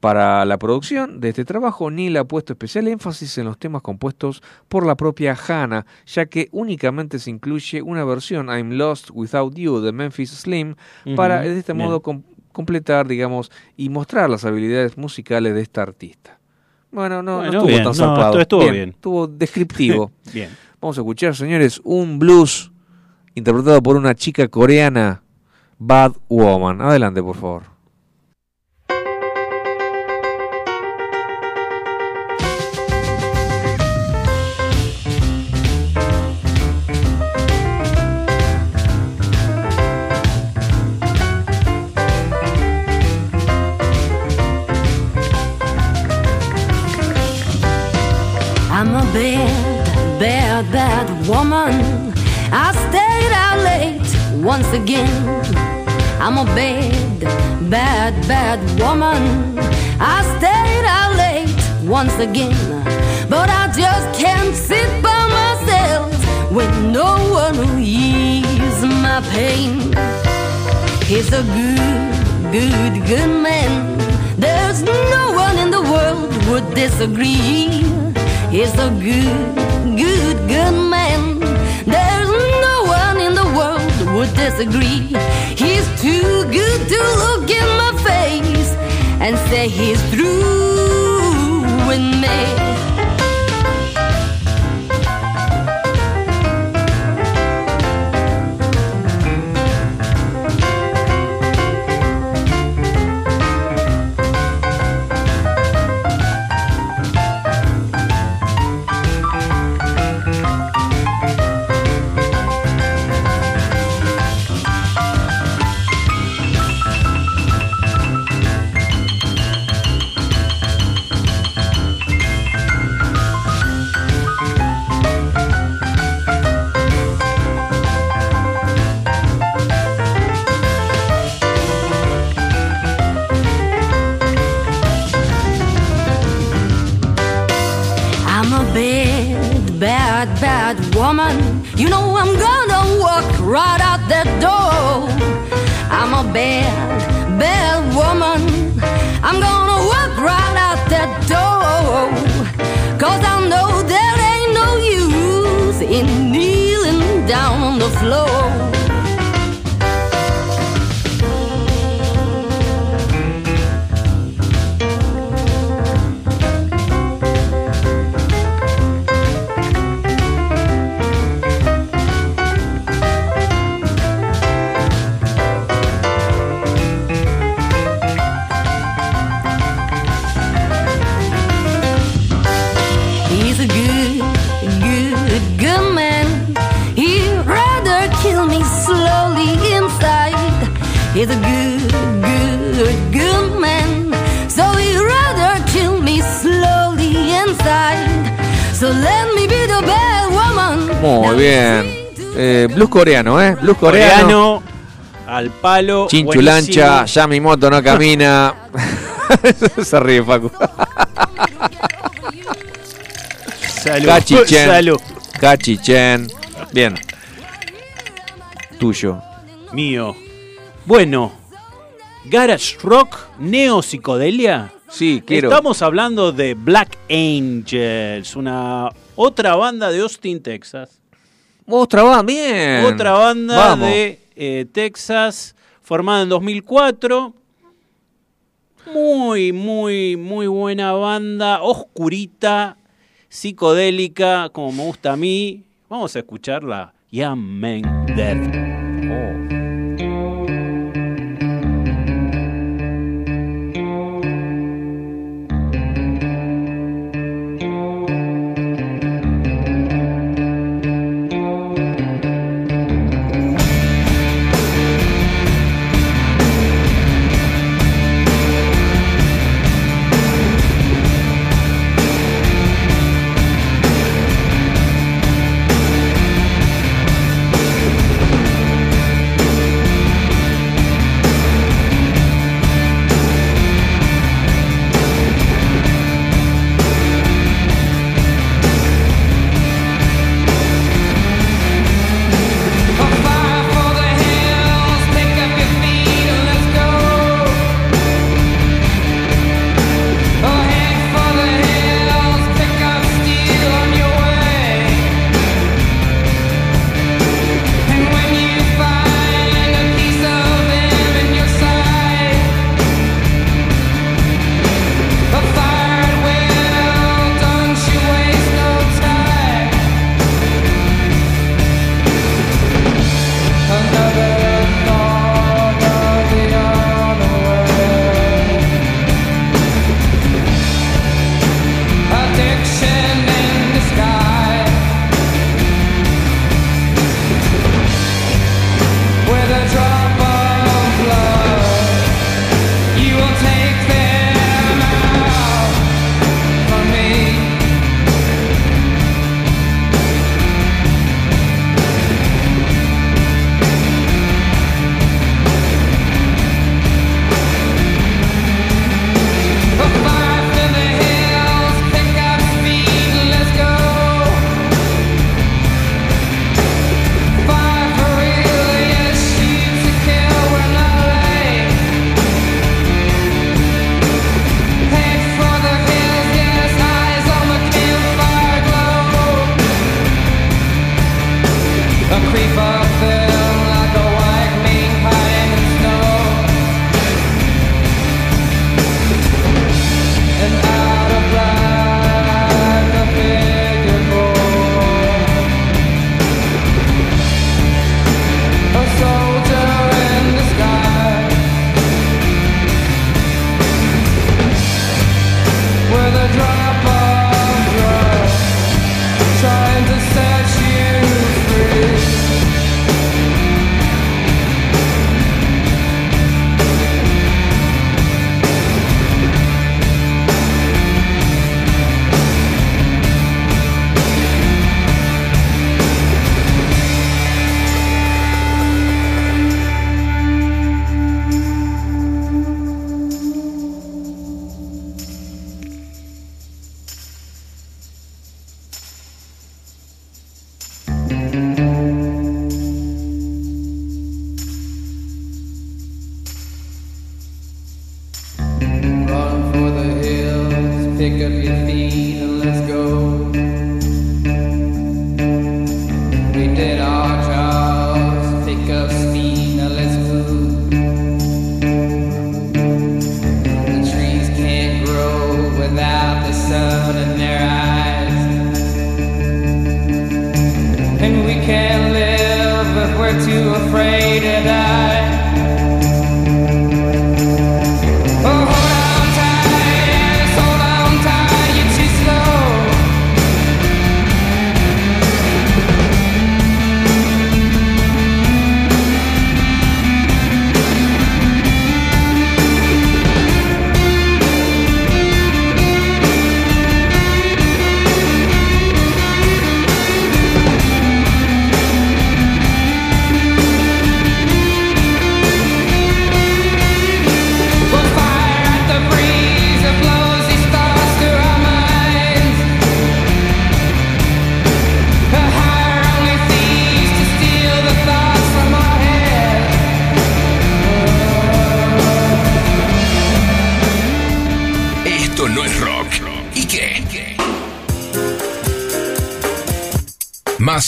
Para la producción de este trabajo, Neil ha puesto especial énfasis en los temas compuestos por la propia Hannah, ya que únicamente se incluye una versión I'm Lost Without You de Memphis Slim para de este modo com- completar, digamos, y mostrar las habilidades musicales de esta artista. Bueno, no, estuvo bien, tan no, zarpado. estuvo bien. Estuvo descriptivo. [LAUGHS] Bien. Vamos a escuchar, señores, un blues interpretado por una chica coreana, Bad Woman. Adelante, por favor. Bad, bad, bad woman. I stayed out late once again. I'm a bad, bad, bad woman. I stayed out late once again. But I just can't sit by myself with no one who ease my pain. He's a good, good, good man. There's no one in the world would disagree. He's a good, good, good man. There's no one in the world who would disagree. He's too good to look in my face and say he's through with me. Eh, blues coreano, ¿eh? Blues coreano. Coreano, al palo. Chinchulancha, ya mi moto no camina. [LAUGHS] Se ríe, Facu. Salud. Cachichen. [LAUGHS] Salud. Cachichen. Bien. Tuyo. Mío. Bueno, Garage Rock, Neo Psicodelia. Sí, quiero. Estamos hablando de Black Angels, una otra banda de Austin, Texas. Otra banda, bien. Otra banda Vamos. de eh, Texas, formada en 2004. Muy, muy, muy buena banda, oscurita, psicodélica, como me gusta a mí. Vamos a escucharla. Young Men Dead. Trying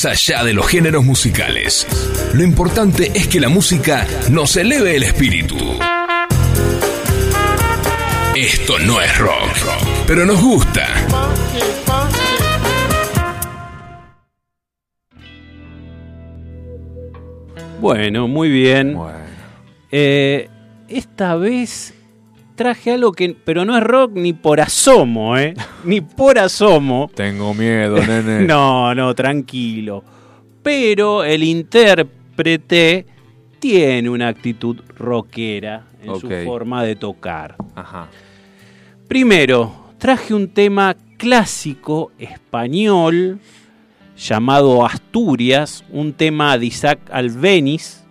Más allá de los géneros musicales, lo importante es que la música nos eleve el espíritu. Esto no es rock, pero nos gusta. Bueno, muy bien. Eh, esta vez traje algo que, pero no es rock ni por asomo, ¿eh? [LAUGHS] ni por asomo. Tengo miedo, nene. [LAUGHS] no, no, tranquilo. Pero el intérprete tiene una actitud rockera en su forma de tocar. Ajá. Primero, traje un tema clásico español llamado Asturias, un tema de Isaac Albeniz,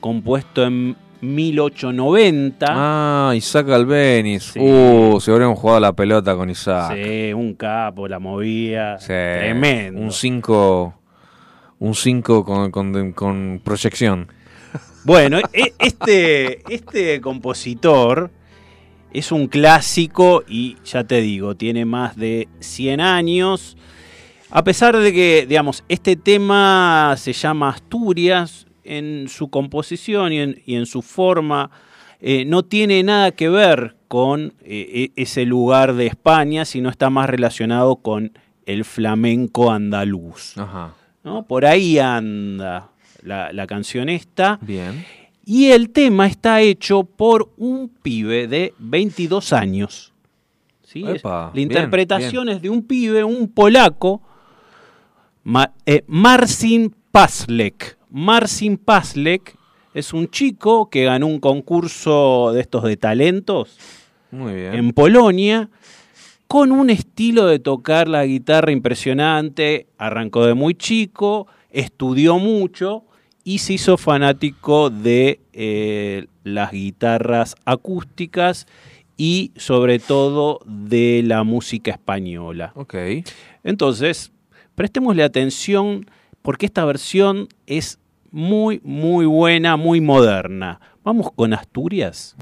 compuesto en 1890. Ah, Isaac Albeniz. Uh, se habríamos jugado la pelota con Isaac. Sí, un capo, la movía. Sí. Tremendo. Un 5 un 5 con, con- con proyección. Bueno, e- este, este compositor es un clásico y ya te digo, tiene más de 100 años. A pesar de que, digamos, este tema se llama Asturias, en su composición y en, y en su forma eh, no tiene nada que ver con eh, e- ese lugar de España, sino está más relacionado con el flamenco andaluz. Ajá. ¿no? Por ahí anda la, la canción esta. Bien. Y el tema está hecho por un pibe de 22 años. ¿sí? Epa, la bien, interpretación es de un pibe, un polaco, Ma- eh, Marcin Paslek. Marcin Paslek es un chico que ganó un concurso de estos de talentos Muy bien. en Polonia con un estilo de tocar la guitarra impresionante. Arrancó de muy chico, estudió mucho y se hizo fanático de eh, las guitarras acústicas y sobre todo de la música española. Ok. Entonces, prestémosle atención porque esta versión es muy, muy buena, muy moderna. Vamos con Asturias.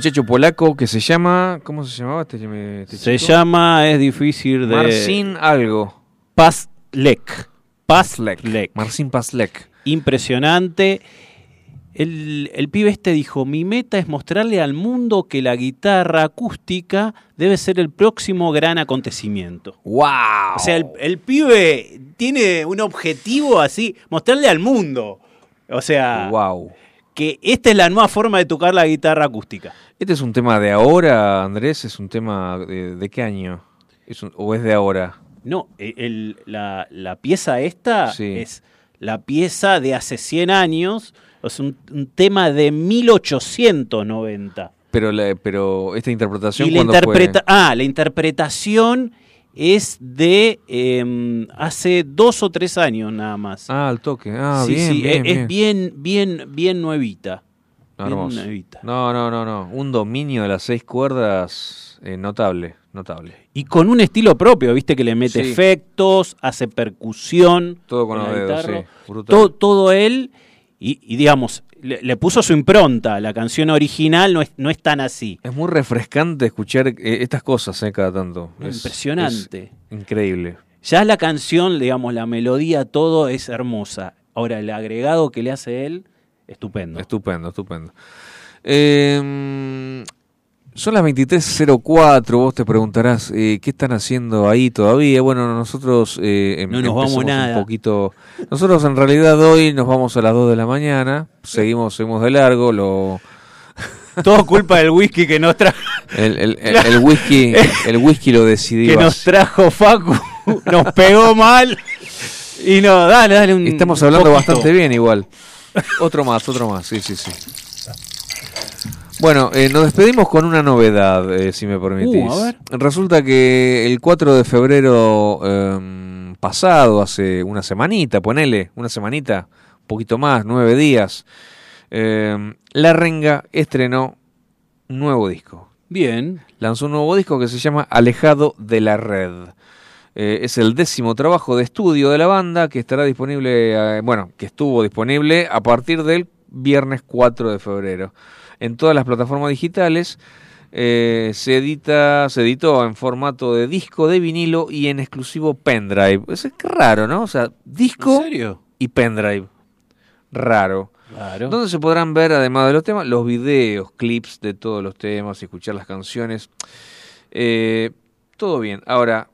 Muchacho polaco que se llama. ¿Cómo se llamaba este, este Se chico? llama, es difícil de. Marcin algo. Pazlek. Pazlek. Marcin Pazlek. Impresionante. El, el pibe este dijo, mi meta es mostrarle al mundo que la guitarra acústica debe ser el próximo gran acontecimiento. ¡Wow! O sea, el, el pibe tiene un objetivo así, mostrarle al mundo. O sea, ¡Wow! Que esta es la nueva forma de tocar la guitarra acústica. ¿Este es un tema de ahora, Andrés? ¿Es un tema de, de qué año? ¿Es un- ¿O es de ahora? No, el- el- la, la pieza esta Sí. es la pieza de hace 100 años, sea, un, un tema de 1890. Pero, la- pero esta interpretación. Y la, ¿cuándo interpreta fue? ah, la interpretación es de em, hace dos o tres años nada más. Ah, al toque. Ah, sí, bien, sí, bien, es, es bien. bien, bien, nuevita. Bien Hermoso. nuevita. No, no, no, no. Un dominio de las seis cuerdas eh, notable, notable. Y con un estilo propio, viste que le mete Sí. efectos, hace percusión. Todo con los dedos, sí. Brutal. todo, todo él, y, y digamos, le, le puso su impronta. La canción original no es, no es tan así. Es muy refrescante escuchar eh, estas cosas eh, cada tanto. Es- Impresionante. es increíble. Ya la canción, digamos, la melodía, todo es hermosa. Ahora, el agregado que le hace él, estupendo. Estupendo, estupendo. Eh, son las 23.04, vos te preguntarás, eh, ¿qué están haciendo ahí todavía? Bueno, nosotros eh, em- No nos vamos nada. un poquito... Nosotros en realidad hoy nos vamos a las 2 de la mañana, seguimos, seguimos de largo, lo... [LAUGHS] Todo culpa del whisky que nos trajo. El, el- el- el whisky, [LAUGHS] el whisky lo decidió. que nos trajo Facu, [LAUGHS] nos pegó mal. Y no, dale, dale un. Estamos hablando bastante bien igual. Otro más, otro más, sí, sí, sí. Bueno, eh, nos despedimos con una novedad, eh, si me permitís. Uh, a ver. Resulta que el 4 de febrero em, pasado, hace una semanita, ponele, una semanita, un poquito más, nueve días, em, La Renga estrenó un nuevo disco. Bien. Lanzó un nuevo disco que se llama Alejado de la Red. Eh, es el décimo trabajo de estudio de la banda que estará disponible, eh, bueno, que estuvo disponible a partir del viernes 4 de febrero. En todas las plataformas digitales eh, se edita, se editó en formato de disco, de vinilo y en exclusivo pendrive. Es que raro, ¿no? O sea, disco y pendrive. Raro. Claro. Donde se podrán ver, además de los temas, los videos, clips de todos los temas, y escuchar las canciones. Eh, todo bien. Ahora,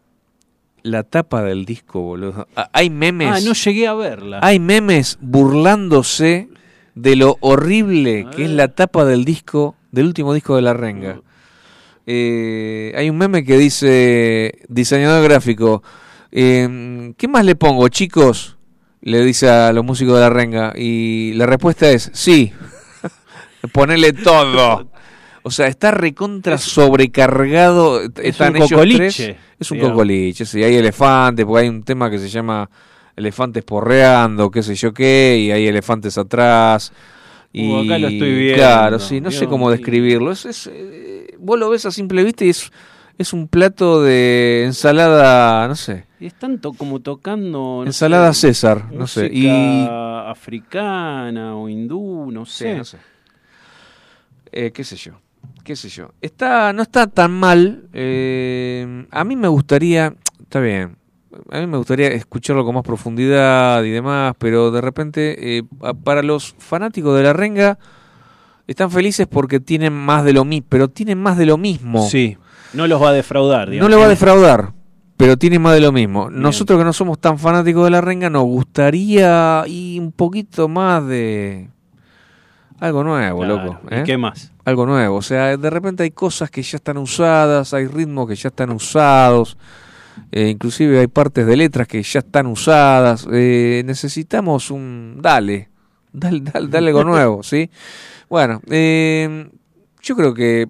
la tapa del disco, boludo. Ah, Hay memes. Ah, no llegué a verla. Hay memes burlándose de lo horrible que es la tapa del disco, del último disco de La Renga. Eh, hay un meme que dice, diseñador gráfico, eh, ¿qué más le pongo, chicos? Le dice a los músicos de La Renga. Y la respuesta es, sí, [LAUGHS] ponele todo. O sea, está recontra sobrecargado. Están un ellos cocoliche, tres. Es un digamos. cocoliche, sí. Hay elefantes, porque hay un tema que se llama elefantes porreando, qué sé yo qué, y hay elefantes atrás. Y, Uh, acá lo estoy viendo. Claro, sí, no sé cómo describirlo. Es, es, eh, vos lo ves a simple vista y es, es un plato de ensalada, no sé. Y están to- como tocando. no Ensalada sé, César, no sé. Y africana o hindú, no Sí, sé. no sé. Eh, qué sé yo, qué sé yo. Está, no está tan mal. eh, a mí me gustaría, está bien, a mí me gustaría escucharlo con más profundidad y demás, pero de repente, eh, para los fanáticos de la renga, están felices porque tienen más de lo mismo, pero tienen más de lo mismo. Sí, no los va a defraudar. No digamos. le va a defraudar, pero tiene más de lo mismo. Nosotros que no somos tan fanáticos de la renga, nos gustaría y un poquito más de algo nuevo, Claro, loco. ¿y ¿eh? qué más? Algo nuevo. O sea, de repente hay cosas que ya están usadas, hay ritmos que ya están usados, eh, inclusive hay partes de letras que ya están usadas. eh, necesitamos un... Dale, dale, dale, dale algo [LAUGHS] nuevo, ¿sí? Bueno, eh, yo creo que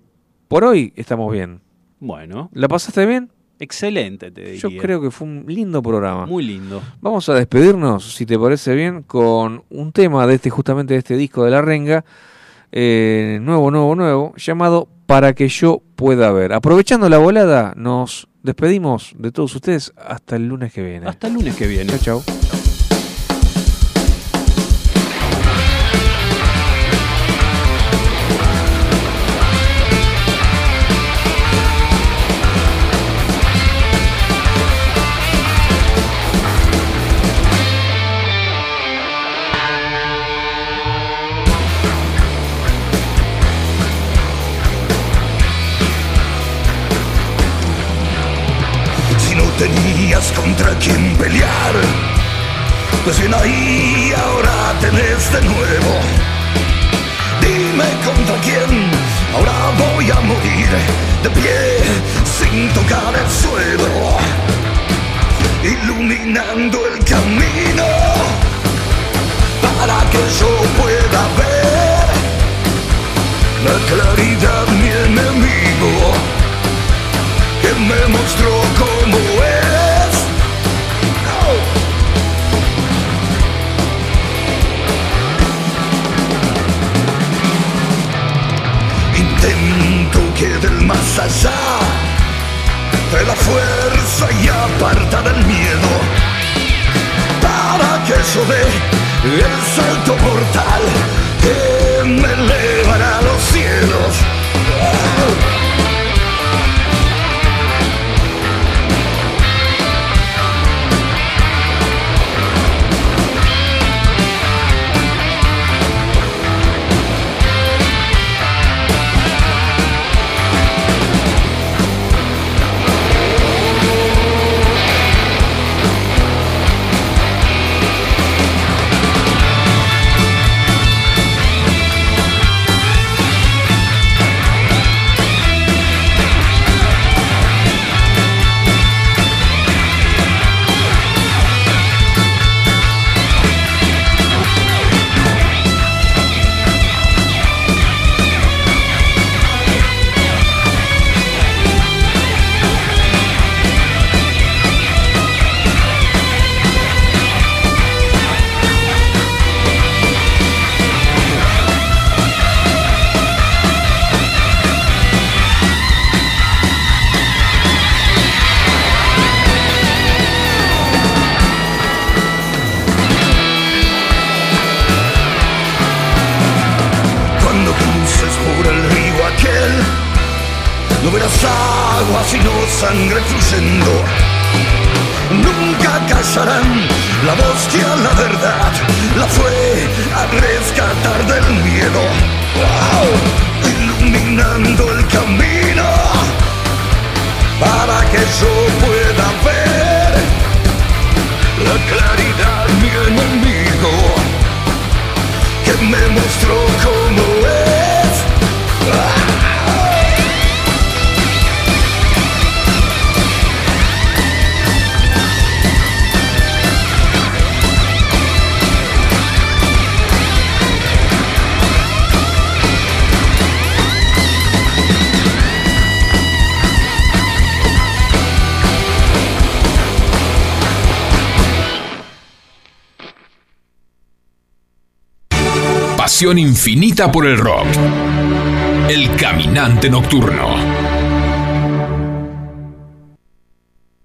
por hoy estamos bien. Bueno, ¿La pasaste bien? excelente, te diría. Yo creo que fue un lindo programa. Muy lindo. Vamos a despedirnos, si te parece bien, con un tema de este, justamente de este disco de la renga, eh, nuevo, nuevo, nuevo, llamado Para que yo pueda ver. Aprovechando la volada, nos despedimos de todos ustedes hasta el lunes que viene. Hasta el lunes que viene. Chao, chao. Contra quién pelear. Pues bien ahí ahora tenés de nuevo. Dime contra quién, ahora voy a morir de pie sin tocar el suelo. Iluminando el camino para que yo pueda ver la claridad mi enemigo que me mostró cómo es. Intento que del más allá de la fuerza y aparta del miedo para que yo dé el salto mortal que me elevará a los cielos. Infinita por el rock. El caminante nocturno.